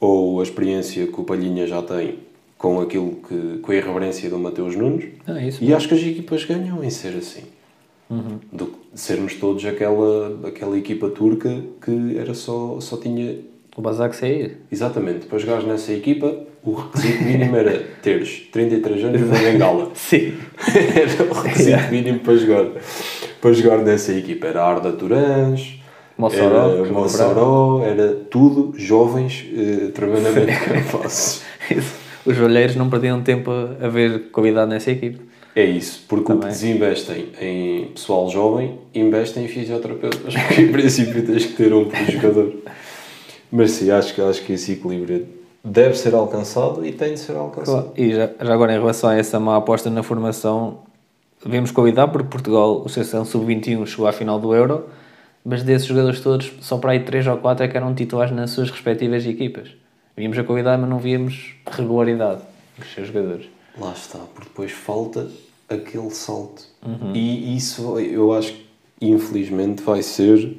ou a experiência que o Palhinha já tem com aquilo que com a irreverência do Mateus Nunes Não, é isso. e acho que as equipas ganham em ser assim do que sermos todos aquela aquela equipa turca que era só só tinha O Basak sair. exatamente para jogares nessa equipa o requisito mínimo era teres 33 anos e uma bengala Sim. era o requisito mínimo para jogar para jogar nessa equipa era Arda Turãs Mossoró, era Mossoró era tudo jovens eh, tremendamente capazes Isso. Os olheiros não perdiam tempo a a ver qualidade nessa equipe. É isso, porque o que desinvestem em pessoal jovem, investem em fisioterapeutas, porque em princípio tens que ter um por jogador. Mas sim, acho que, acho que esse equilíbrio deve ser alcançado e tem de ser alcançado. Claro. E já, já agora em relação a essa má aposta na formação, devemos convidar porque Portugal, o seleção sub-21 chegou à final do Euro, mas desses jogadores todos, só para aí 3 ou 4 é que eram titulares nas suas respectivas equipas. Víamos a convidar, mas não víamos regularidade dos seus jogadores. Lá está, porque depois falta aquele salto. E isso eu acho que infelizmente vai ser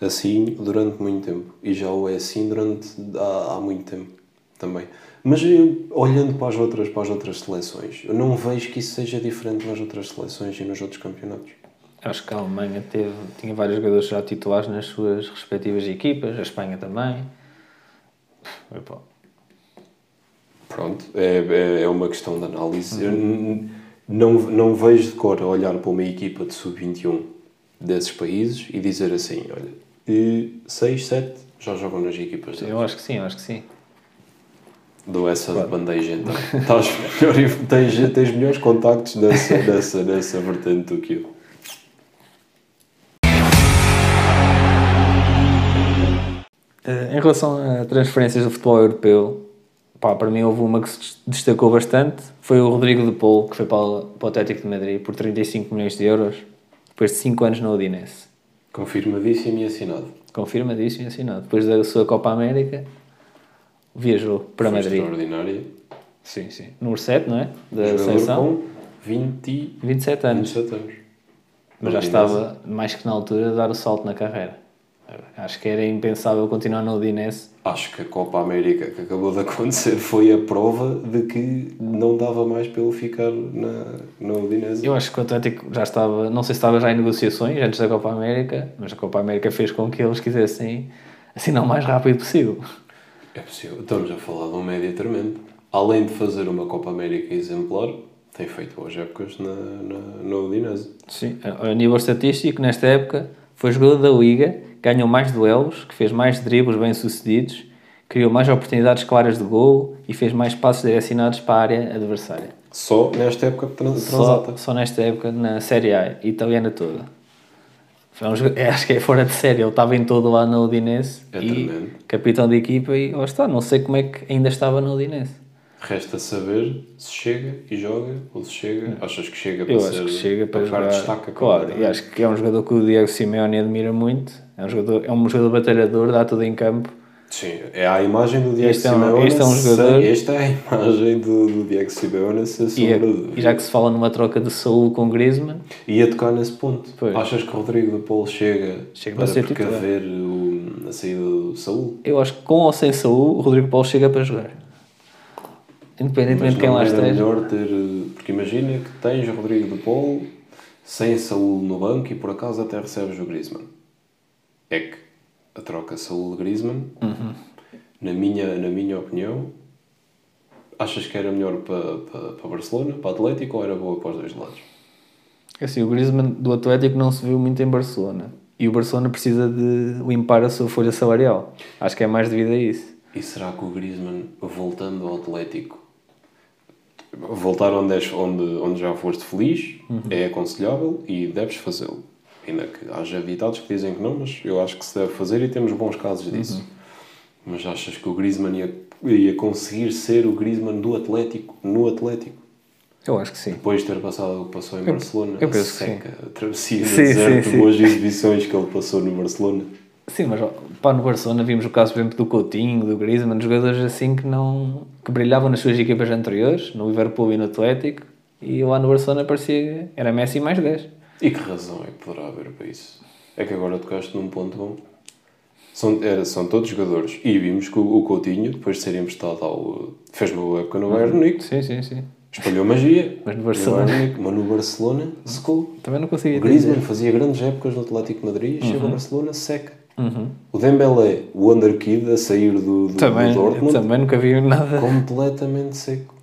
assim durante muito tempo. E já o é assim durante há, há muito tempo também. Mas eu, olhando para as, outras, para as outras seleções, eu não vejo que isso seja diferente nas outras seleções e nos outros campeonatos. Acho que a Alemanha teve, tinha vários jogadores já titulares nas suas respectivas equipas, a Espanha também. Epá, Pronto, é, é, é uma questão de análise. Eu n- não, não vejo de cor olhar para uma equipa de sub-21 desses países e dizer assim: olha, 6, 7 já jogam nas equipas deles. Eu acho que sim, eu acho que sim. Dou essa de bandeja então. Estás melhor, tens, tens melhores contactos nessa, nessa, nessa vertente do que eu. Eh, Em relação a transferências do futebol europeu, pá, para mim houve uma que se destacou bastante. Foi o Rodrigo de Paul, que foi para o, para o Atlético de Madrid por 35 milhões de euros, depois de 5 anos na Udinese. Confirmadíssimo e assinado. Confirmadíssimo e assinado. Depois da sua Copa América, viajou para Foi Madrid. Extraordinário. Sim, sim. Número 7, não é? Da Jogador seleção. com 20, 27 anos. 27 anos. Mas já estava mais que na altura de dar o salto na carreira. Acho que era impensável continuar na Udinese. Acho que a Copa América que acabou de acontecer foi a prova de que não dava mais para ele ficar na, na Udinese. Eu acho que o Atlético já estava, não sei se estava já em negociações antes da Copa América, mas a Copa América fez com que eles quisessem assinar o mais rápido possível. É possível. Estamos a falar de um média tremendo. Além de fazer uma Copa América exemplar, tem feito boas épocas na, na, na Udinese. Sim, a nível estatístico, nesta época, foi jogador da Liga, ganhou mais duelos, que fez mais dribles bem-sucedidos, criou mais oportunidades claras de gol e fez mais passos direcionados para a área adversária. Só nesta época trans, Só, transata. só nesta época, na Série A, italiana toda. É, acho que é fora de série, ele estava em todo lá na Udinese É e tremendo. capitão de equipa e lá está, não sei como é que ainda estava na Udinese. Resta saber se chega e joga ou se chega. Achas que chega para Eu ser, acho que chega para ficar jogar. destaca claro, e acho que é um jogador que o Diego Simeone admira muito. É um jogador, é um jogador batalhador, dá tudo em campo. Sim, é a imagem do Diego Este é um- Simeone. este é um jogador- Esta é a imagem do, do Diego Simeone, sem E, sombra é- de dúvida. e já que se fala numa troca de Saúl com Griezmann, Ia tocar nesse ponto. Pois. Achas que Rodrigo de Paulo chega, Chega para para precaver o, a saída do Saúl? eu acho que com ou sem Saúl, o Rodrigo Paulo chega para jogar. Independentemente de quem lá era esteja. melhor ter... Porque imagina que tens Rodrigo de Paulo sem Saúl no banco e por acaso até recebes o Griezmann. É que a troca Saúl-Griezmann, Uhum. na, minha, na minha opinião, achas que era melhor para, para, para Barcelona, para Atlético ou era boa para os dois lados? Assim, o Griezmann do Atlético não se viu muito em Barcelona. E o Barcelona precisa de limpar a sua folha salarial. Acho que é mais devido a isso. E será que o Griezmann, voltando ao Atlético, voltar onde, és, onde, onde já foste feliz, é aconselhável e deves fazê-lo. Ainda que haja ditados que dizem que não, mas eu acho que se deve fazer e temos bons casos disso. Mas achas que o Griezmann ia, ia conseguir ser o Griezmann do Atlético, no Atlético? Eu acho que sim. Depois de ter passado o que passou em Barcelona, eu penso que seca, a travessia Sim, deserto, sim, sim. boas exibições que ele passou no Barcelona. Sim, mas pá, no Barcelona vimos o caso, por exemplo, do Coutinho, do Griezmann, jogadores assim que não que brilhavam nas suas equipas anteriores, no Liverpool e no Atlético, e lá no Barcelona parecia era Messi mais 10. E que razão é que poderá haver para isso? É que agora tocaste num ponto bom. São, era, são todos jogadores. E vimos que o, o Coutinho, depois de ser emprestado ao. fez uma boa época no Bayern Munique, Sim, sim, sim. espalhou magia. Mas no Barcelona- Munique, mas no Barcelona secou. Também não conseguia O Griezmann dizer. fazia grandes épocas no Atlético de Madrid, chega Uhum. ao Barcelona, seca. O Dembélé, o Wonderkid, a sair do, do, Também, do Dortmund, também nunca vi nada. completamente seco.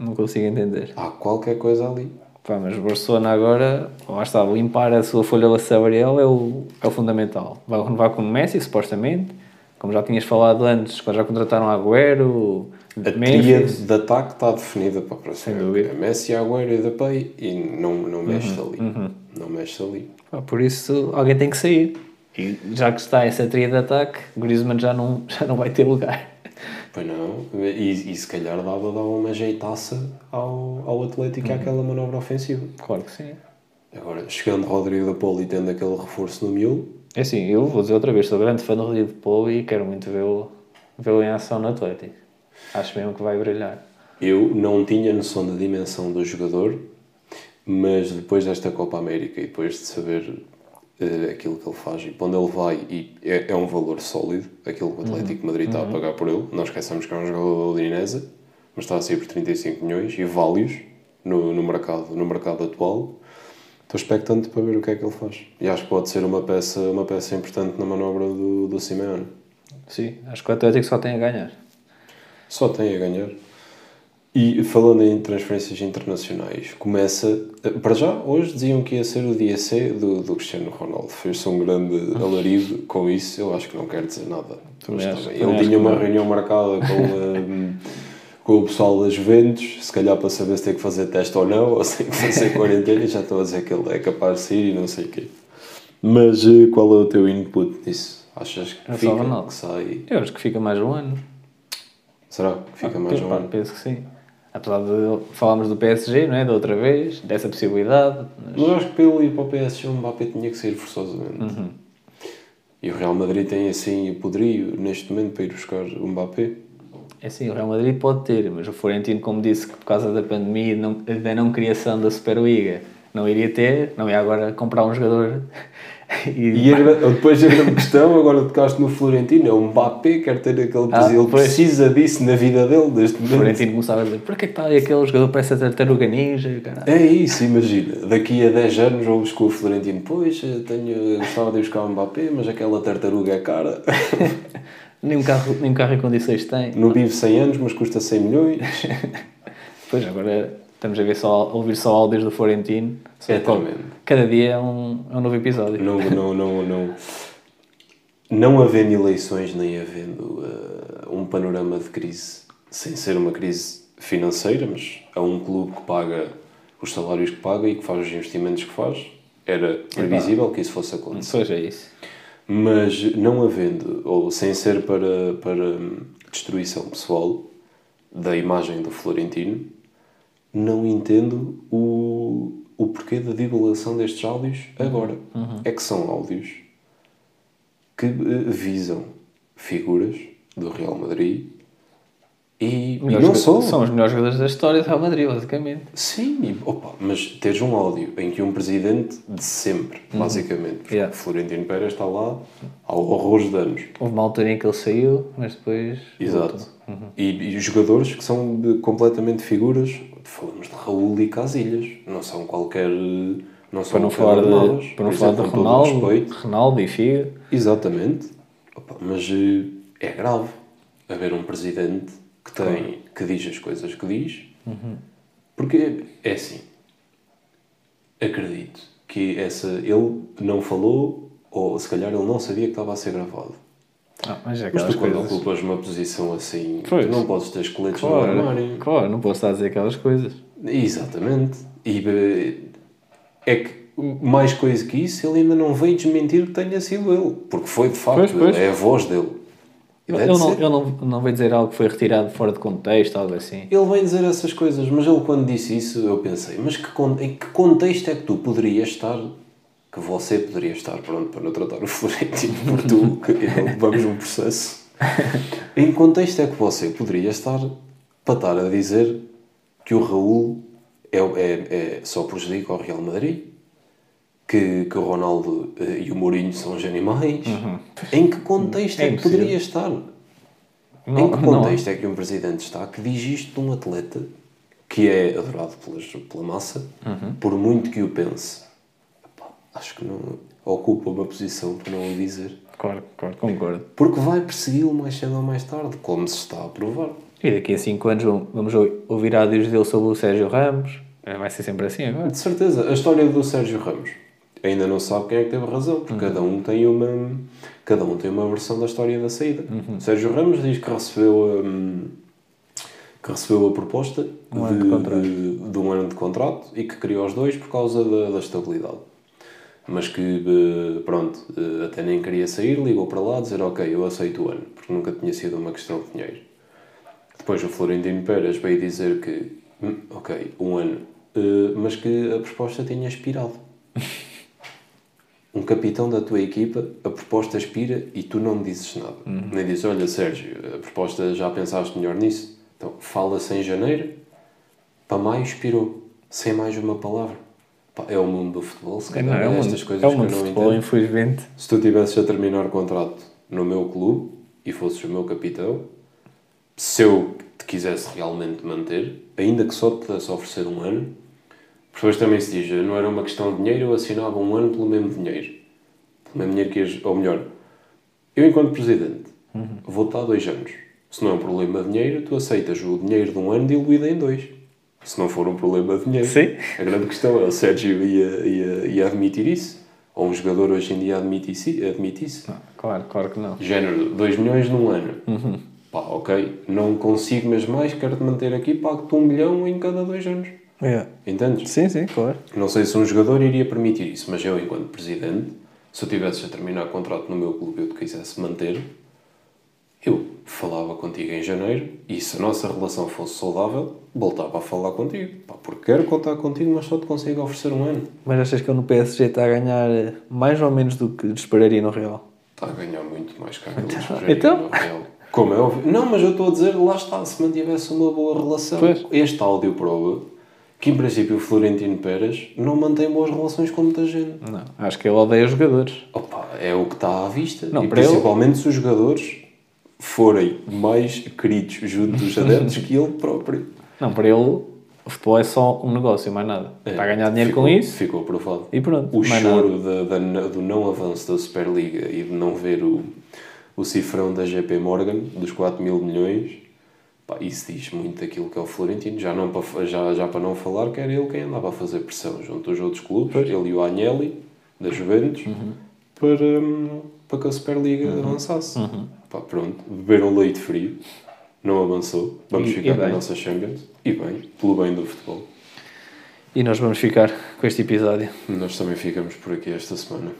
Não consigo entender. Há qualquer coisa ali. Pá, mas o Barcelona agora, lá está, limpar a sua folha salarial é o, é o fundamental. Vai renovar com o Messi, supostamente, como já tinhas falado antes, quando já contrataram Agüero, A tríade de ataque está definida para a próxima. Sem dúvida. É Messi, Agüero e Depay e não, não mexe ali. Não mexe ali. Por isso, alguém tem que sair. E já que está essa tria de ataque, Griezmann já não, já não vai ter lugar. Pois não. E, e se calhar dava, dava uma jeitaça ao, ao Atlético àquela manobra ofensiva. Claro que sim. Agora, chegando Rodrigo da Polo e tendo aquele reforço no miolo, É assim, eu vou dizer outra vez, sou grande fã do Rodrigo de Polo e quero muito vê-lo vê em ação no Atlético. Acho mesmo que vai brilhar. eu não tinha noção da dimensão do jogador, mas depois desta Copa América e depois de saber eh, aquilo que ele faz e para onde ele vai, e é, é um valor sólido, aquilo que o Atlético de Madrid está a pagar por ele. Não esqueçamos que é um jogador da Udinese, mas está a sair por 35 milhões e válios no, no, mercado, no mercado atual. Estou expectante para ver o que é que ele faz. E acho que pode ser uma peça, uma peça importante na manobra do, do Simeone. Sim, acho que o Atlético só tem a ganhar. Só tem a ganhar. E falando em transferências internacionais, começa. Para já, hoje diziam que ia ser o dia C do, do Cristiano Ronaldo. Fez-se um grande alarido com isso. Eu acho que não quer dizer nada. Mas acho- Ele tinha uma não. reunião marcada com, hum, com o pessoal das Juventus, se calhar para saber se tem que fazer teste ou não, ou se tem que fazer quarentena. e já estou a dizer que ele é capaz de sair e não sei o quê. Mas eh, qual é o teu input nisso? Achas que É fica, que sai? Eu acho que fica mais um ano. Será que fica mais Pá, um ano? Penso que sim. Apesar de falarmos do PSG, não é? Da outra vez, dessa possibilidade. Mas... Mas acho que ele ir para o PSG o Mbappé tinha que sair forçosamente. Uhum. E o Real Madrid tem assim o poderio neste momento para ir buscar o Mbappé. É assim, o Real Madrid pode ter, mas o Florentino, como disse que por causa da pandemia e da não criação da Superliga não iria ter, não ia agora comprar um jogador e, E a- depois a grande questão, agora tocaste no Florentino, é o Mbappé, quer ter aquele Ah, ele precisa disso na vida dele neste o momento. Florentino começava a dizer para que é que está aí aquele jogador parece a tartaruga ninja? o caralho?" É isso, imagina. Daqui a 10 anos ouves com o Florentino, pois, eu tenho, gostava de buscar o Mbappé, mas aquela tartaruga é cara. Nem um carro, nem um carro em condições tem. Não vive 100 anos, mas custa 100 milhões. Pois, agora estamos a, ver só, a ouvir só áudios do Florentino. É tremendo. Cada dia é um, é um novo episódio. não, não, não, não, não havendo eleições nem havendo eh, um panorama de crise, sem ser uma crise financeira, mas há um clube que paga os salários que paga e que faz os investimentos que faz, era previsível que isso fosse acontecer. Pois é isso. Mas não havendo, ou sem ser para, para destruição pessoal da imagem do Florentino, não entendo o, o porquê da divulgação destes áudios agora. É que são áudios que eh, visam figuras do Real Madrid e, Melhores não só. São os melhores jogadores da história do Real Madrid, basicamente. Sim, opa, mas teres um áudio em que um presidente de sempre, basicamente, porque Yeah. Florentino Pérez está lá há horrores de anos. Houve uma altura em que ele saiu, mas depois. Exato. voltou. E, e jogadores que são completamente figuras, falamos de Raul e Casilhas, não são qualquer. Não são Para não falar, de, para não falar é de Ronaldo. Ronaldo e Figo. Exatamente. Opa, mas eh, é grave haver um presidente que tem que diz as coisas que diz, porque é assim. Acredito que essa ele não falou ou se calhar ele não sabia que estava a ser gravado. Ah, mas é Mas aquelas tu quando coisas. ocupas uma posição assim, Pois. tu não podes ter esqueletos no Claro, armário. claro, não posso estar a dizer aquelas coisas. Exatamente. E eh, é que mais coisa que isso, ele ainda não veio desmentir que tenha sido ele. Porque foi de facto, Pois, pois. é a voz dele. Ele, não, ele não, não veio dizer algo que foi retirado fora de contexto, algo assim. Ele vem dizer essas coisas, mas ele quando disse isso, eu pensei, mas que, em que contexto é que tu poderias estar, que você poderia estar, pronto, para não tratar o Florentino por tu, que não vamos num processo. em que contexto é que você poderia estar para estar a dizer que o Raul é, é, é só prejudica ao Real Madrid? Que, que o Ronaldo eh, e o Mourinho são os animais? Em que contexto É é, que poderia estar? Não- em que não- contexto é que um presidente está que diz isto de um atleta que é adorado pelas, pela massa, Uhum. por muito que o pense? Acho que não ocupa uma posição para não o dizer. Claro, claro, concordo. Porque vai persegui-lo mais cedo ou mais tarde, como se está a provar. E daqui a 5 anos vamos- vamos ou- ouvir áudios dele sobre o Sérgio Ramos. É, Vai ser sempre assim agora. De certeza, a história do Sérgio Ramos ainda não sabe quem é que teve razão, porque cada um tem uma, cada um tem uma versão da história da saída. Uhum. Sérgio Ramos diz que recebeu, hum, que recebeu a proposta Um de, de de- um ano de contrato e que queria os dois por causa da, da estabilidade. Mas que, eh, pronto, eh, até nem queria sair, ligou para lá dizer ok, eu aceito o ano, porque nunca tinha sido uma questão de dinheiro. Depois o Florentino Pérez veio dizer que, "Hum, ok, um ano, eh, mas que a proposta tinha expirado. Um capitão da tua equipa, a proposta expira e tu não dizes nada. Nem dizes, olha Sérgio, a proposta já pensaste melhor nisso? Então, fala-se em janeiro, para maio expirou, sem mais uma palavra. É o mundo do futebol, se calhar, Não, é é estas coisas é que eu mundo não de futebol, infelizmente. Se tu tivesses a terminar o contrato no meu clube e fosses o meu capitão, se eu te quisesse realmente manter, ainda que só te pudesse oferecer um ano, porque depois também se diz, não era uma questão de dinheiro, eu assinava um ano pelo mesmo dinheiro. Pelo mesmo dinheiro que ias, ou melhor, eu enquanto presidente vou estar dois anos. Se não é um problema de dinheiro, tu aceitas o dinheiro de um ano diluído em dois. Se não for um problema de dinheiro. Sim. A grande questão é, o Sérgio ia, ia, ia admitir isso? Ou um jogador hoje em dia admite isso? Admite isso? Não, claro, claro que não. Género, 2 milhões num ano. Uhum. Pá, ok, não consigo, mas mais, quero-te manter aqui, pago-te um milhão em cada dois anos. É. Entendes? Sim, sim, claro. Não sei se um jogador iria permitir isso, mas eu, enquanto presidente, se eu tivesse a terminar o contrato no meu clube e eu te quisesse manter, eu falava contigo em janeiro e se a nossa relação fosse saudável, voltava a falar contigo. Pá, porque quero contar contigo, mas só te consigo oferecer um ano. Mas achas que ele no PSG está a ganhar eh, mais ou menos do que esperaria no Real? Está a ganhar muito mais que aquele Então- que então? no Real. Como é óbvio. Não, mas eu estou a dizer, lá está, se mantivesse uma boa relação. Pois. Este áudio prova que, em princípio, o Florentino Pérez não mantém boas relações com muita gente. Não. Acho que ele odeia os jogadores. Opa, é o que está à vista. Não, e para ele- principalmente se os jogadores forem mais queridos junto dos adeptos que ele próprio. Não, para ele, o futebol é só um negócio, mais nada. Está a ganhar dinheiro ficou, com isso Ficou aprovado. e pronto. O choro da- da- do não avanço da Superliga e de não ver o, o cifrão da GP Morgan dos 4 mil milhões, pá, isso diz muito daquilo que é o Florentino. Já, não para, já, já para não falar que era ele quem andava a fazer pressão junto aos outros clubes, ele e o Agnelli, da Juventus, Uhum. para, hum, para que a Superliga avançasse. Pá, pronto, beberam leite frio, não avançou. Vamos E- e ficar na bem. nossa Champions. E bem, pelo bem do futebol. E nós vamos ficar com este episódio. Nós também ficamos por aqui esta semana.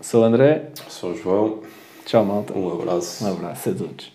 Sou o André. Sou o João. Tchau, malta. Um abraço. Um abraço a todos.